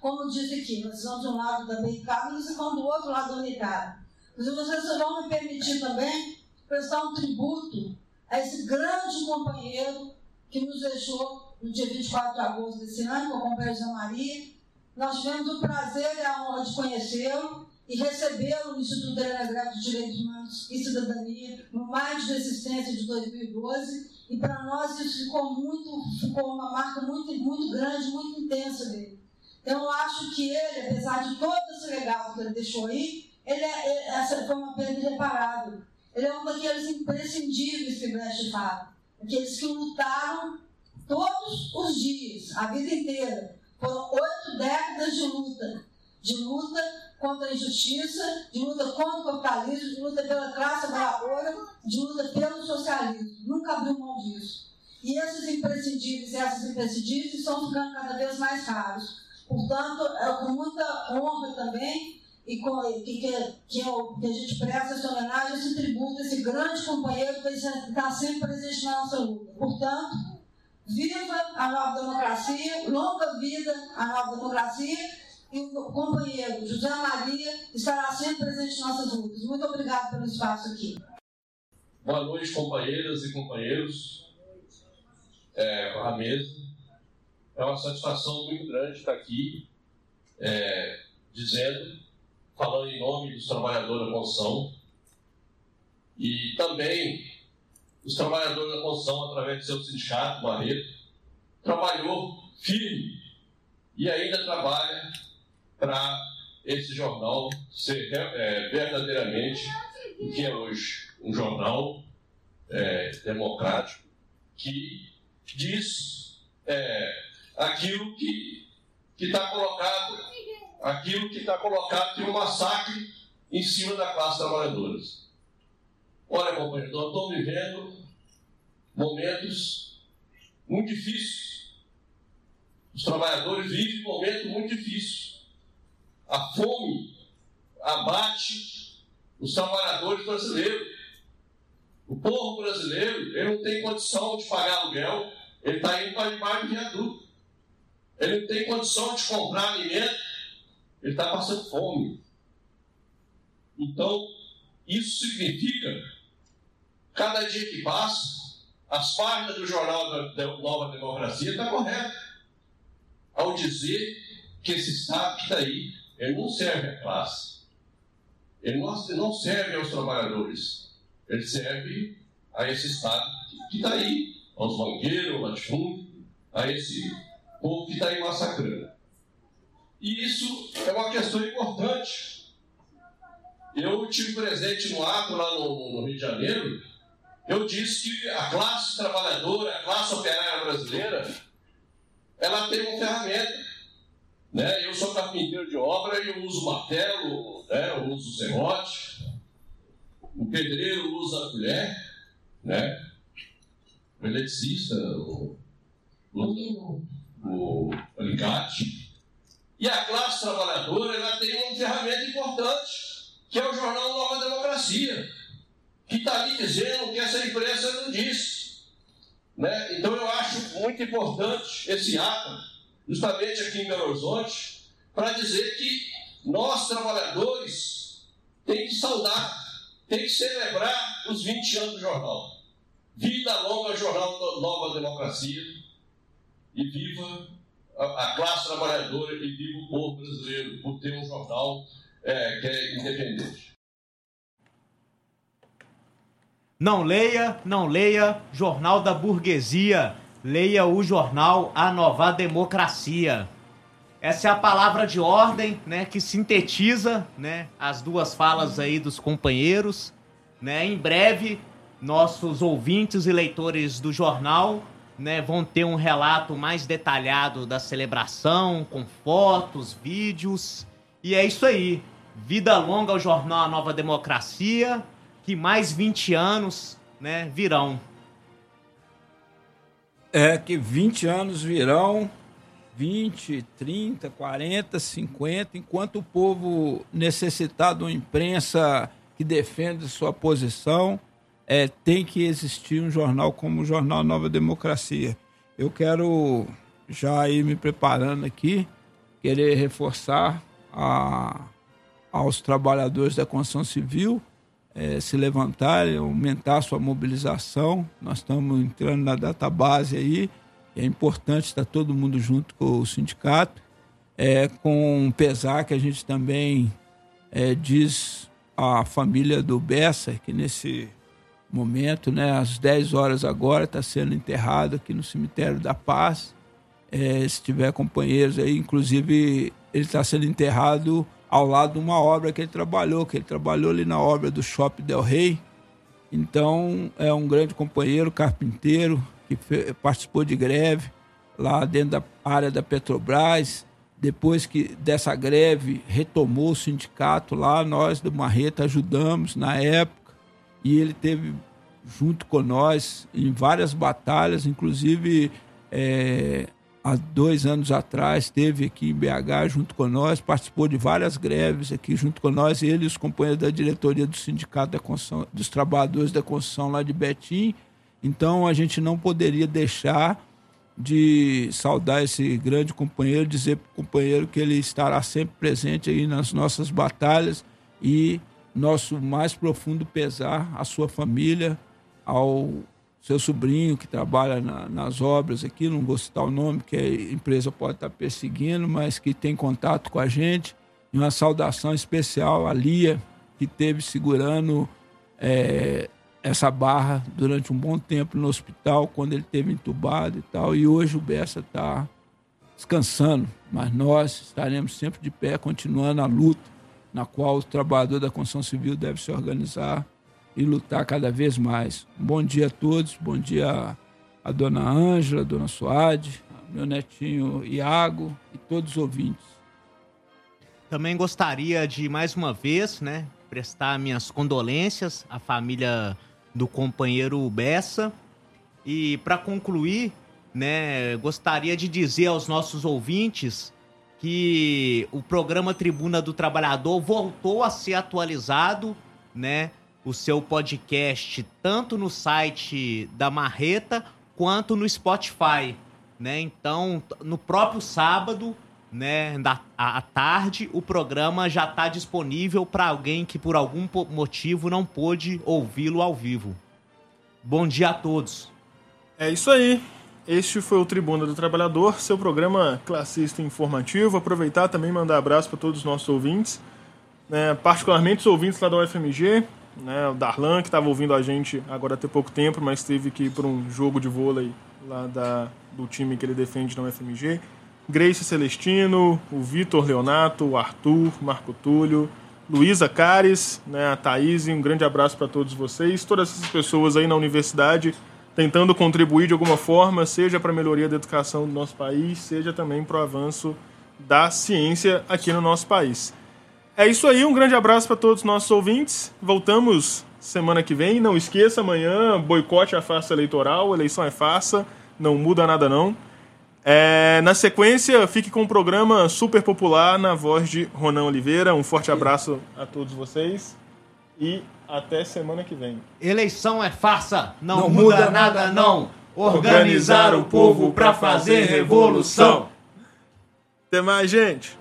Como diz aqui, nós estamos de um lado da BK, mas estamos do outro lado do unitário. Mas vocês vão me permitir também prestar um tributo a esse grande companheiro que nos deixou no dia 24 de agosto desse ano, o companheiro Zé Maria. Nós tivemos o prazer e a honra de conhecê-lo e recebê-lo no Instituto Delegato de Direitos Humanos e Cidadania no maio de resistência de 2012 e para nós isso ficou muito, ficou uma marca muito, muito grande, muito intensa dele. Então eu acho que ele, apesar de todo esse legado que ele deixou aí, ele é, essa foi uma perda irreparável. Ele é um daqueles imprescindíveis que Brecht fala, aqueles que lutaram todos os dias, a vida inteira. Foram oito décadas de luta, de luta contra a injustiça, de luta contra o capitalismo, de luta pela classe trabalhadora, de luta pelo socialismo. Nunca abriu mão disso. E esses imprescindíveis e essas imprescindíveis estão ficando cada vez mais raros. Portanto, é com muita honra também e com, que, que, que, eu, que a gente presta essa homenagem, esse tributo, esse grande companheiro que está sempre presente na nossa luta. Portanto, viva a nova democracia, longa vida a nova democracia e o companheiro José Maria estará sempre presente em nossas lutas. Muito obrigado pelo espaço aqui. Boa noite, companheiras e companheiros é, à mesa. É uma satisfação muito grande estar aqui é, dizendo, falando em nome dos trabalhadores da construção e também os trabalhadores da construção, através do seu sindicato, Barreto, trabalhou firme e ainda trabalha para esse jornal ser é, verdadeiramente o que é hoje um jornal é, democrático que diz é, aquilo que está colocado, aquilo que está colocado de um massacre em cima da classe trabalhadora. Olha, companheiro, nós estamos vivendo momentos muito difíceis. Os trabalhadores vivem um momento muito difícil a fome abate os trabalhadores brasileiros. O povo brasileiro ele não tem condição de pagar aluguel, ele está indo para debaixo do viaduto. Ele não tem condição de comprar alimento, ele está passando fome. Então, isso significa, cada dia que passa, as páginas do jornal da Nova Democracia estão tá corretas ao dizer que esse Estado que está aí ele não serve à classe. Ele não, serve aos trabalhadores. Ele serve a esse Estado que está aí, aos banqueiros, ao latifúndio, a esse povo que está aí massacrando. E isso é uma questão importante. Eu tive presente no ato lá no, no Rio de Janeiro, eu disse que a classe trabalhadora, a classe operária brasileira, ela tem uma ferramenta né? Eu sou carpinteiro de obra e uso martelo, né? eu uso serrote. O pedreiro usa a colher, né? o eletricista o, o, o alicate. E a classe trabalhadora ela tem uma ferramenta importante, que é o jornal Nova Democracia, que está ali dizendo que essa imprensa não disse. Né? Então eu acho muito importante esse ato justamente aqui em Belo Horizonte, para dizer que nós, trabalhadores, tem que saudar, tem que celebrar os 20 anos do jornal. Vida longa, Jornal Nova Democracia, e viva a classe trabalhadora e viva o povo brasileiro por ter um jornal é, que é independente. Não leia, não leia Jornal da Burguesia leia o jornal A Nova Democracia. Essa é a palavra de ordem, né, que sintetiza, né, as duas falas aí dos companheiros. né? Em breve, nossos ouvintes e leitores do jornal né, vão ter um relato mais detalhado da celebração, com fotos, vídeos. E é isso aí. Vida longa ao jornal A Nova Democracia, que mais 20 anos né, virão. É que 20 anos virão, 20, 30, 40, 50, enquanto o povo necessitar de uma imprensa que defenda sua posição, é, tem que existir um jornal como o Jornal Nova Democracia. Eu quero já ir me preparando aqui, querer reforçar a, aos trabalhadores da construção civil é, se levantarem, aumentar sua mobilização. Nós estamos entrando na database aí, é importante estar todo mundo junto com o sindicato. É, com pesar que a gente também é, diz à família do Bessa que nesse momento, né, às 10 horas agora, está sendo enterrado aqui no cemitério da Paz. É, se tiver companheiros aí, inclusive ele está sendo enterrado ao lado de uma obra que ele trabalhou, que ele trabalhou ali na obra do Shopping Del Rey. Então, é um grande companheiro, carpinteiro, que participou de greve lá dentro da área da Petrobras. Depois que dessa greve retomou o sindicato lá, nós do Marreta ajudamos na época e ele teve junto com nós em várias batalhas, inclusive é, há dois anos atrás, esteve aqui em BH junto com nós, participou de várias greves aqui junto com nós, ele e os companheiros da diretoria do Sindicato da Construção, dos Trabalhadores da Construção lá de Betim. Então a gente não poderia deixar de saudar esse grande companheiro, dizer para o companheiro que ele estará sempre presente aí nas nossas batalhas e nosso mais profundo pesar à sua família, ao seu sobrinho que trabalha na, nas obras aqui, não vou citar o nome, que a empresa pode estar perseguindo, mas que tem contato com a gente. E uma saudação especial à Lia, que teve segurando é, essa barra durante um bom tempo no hospital, quando ele teve entubado e tal. E hoje o Bessa está descansando, mas nós estaremos sempre de pé, continuando a luta na qual o trabalhador da construção civil deve se organizar e lutar cada vez mais. Bom dia a todos, bom dia a dona Ângela, a dona Suade, meu netinho Iago e todos os ouvintes. Também gostaria de, mais uma vez, né, prestar minhas condolências à família do companheiro Bessa. E para concluir, né, gostaria de dizer aos nossos ouvintes que o programa Tribuna do Trabalhador voltou a ser atualizado, né? O seu podcast tanto no site da Marreta quanto no Spotify, né? Então, no próprio sábado, né, da, à tarde, o programa já está disponível para alguém que por algum motivo não pôde ouvi-lo ao vivo. Bom dia a todos. É isso aí. Este foi o Tribuna do Trabalhador, seu programa classista informativo. Aproveitar também mandar abraço para todos os nossos ouvintes, né, particularmente os ouvintes lá da UFMG, né? O Darlan, que estava ouvindo a gente agora há pouco tempo, mas teve que ir para um jogo de vôlei lá da, do time que ele defende na UFMG. Grace Celestino, o Vitor Leonato, o Arthur, Marco Túlio, Luísa Cares, né, a Thaís, um grande abraço para todos vocês, todas essas pessoas aí na universidade tentando contribuir de alguma forma, seja para a melhoria da educação do nosso país, seja também para o avanço da ciência aqui no nosso país. É isso aí, um grande abraço para todos os nossos ouvintes. Voltamos semana que vem. Não esqueça, amanhã, boicote a farsa eleitoral, eleição é farsa, não muda nada não. É, na sequência, fique com o programa super popular na voz de Ronan Oliveira. Um forte abraço a todos vocês e até semana que vem. Eleição é farsa, não, não muda, muda, nada não. Organizar o povo para fazer revolução. Até mais, gente.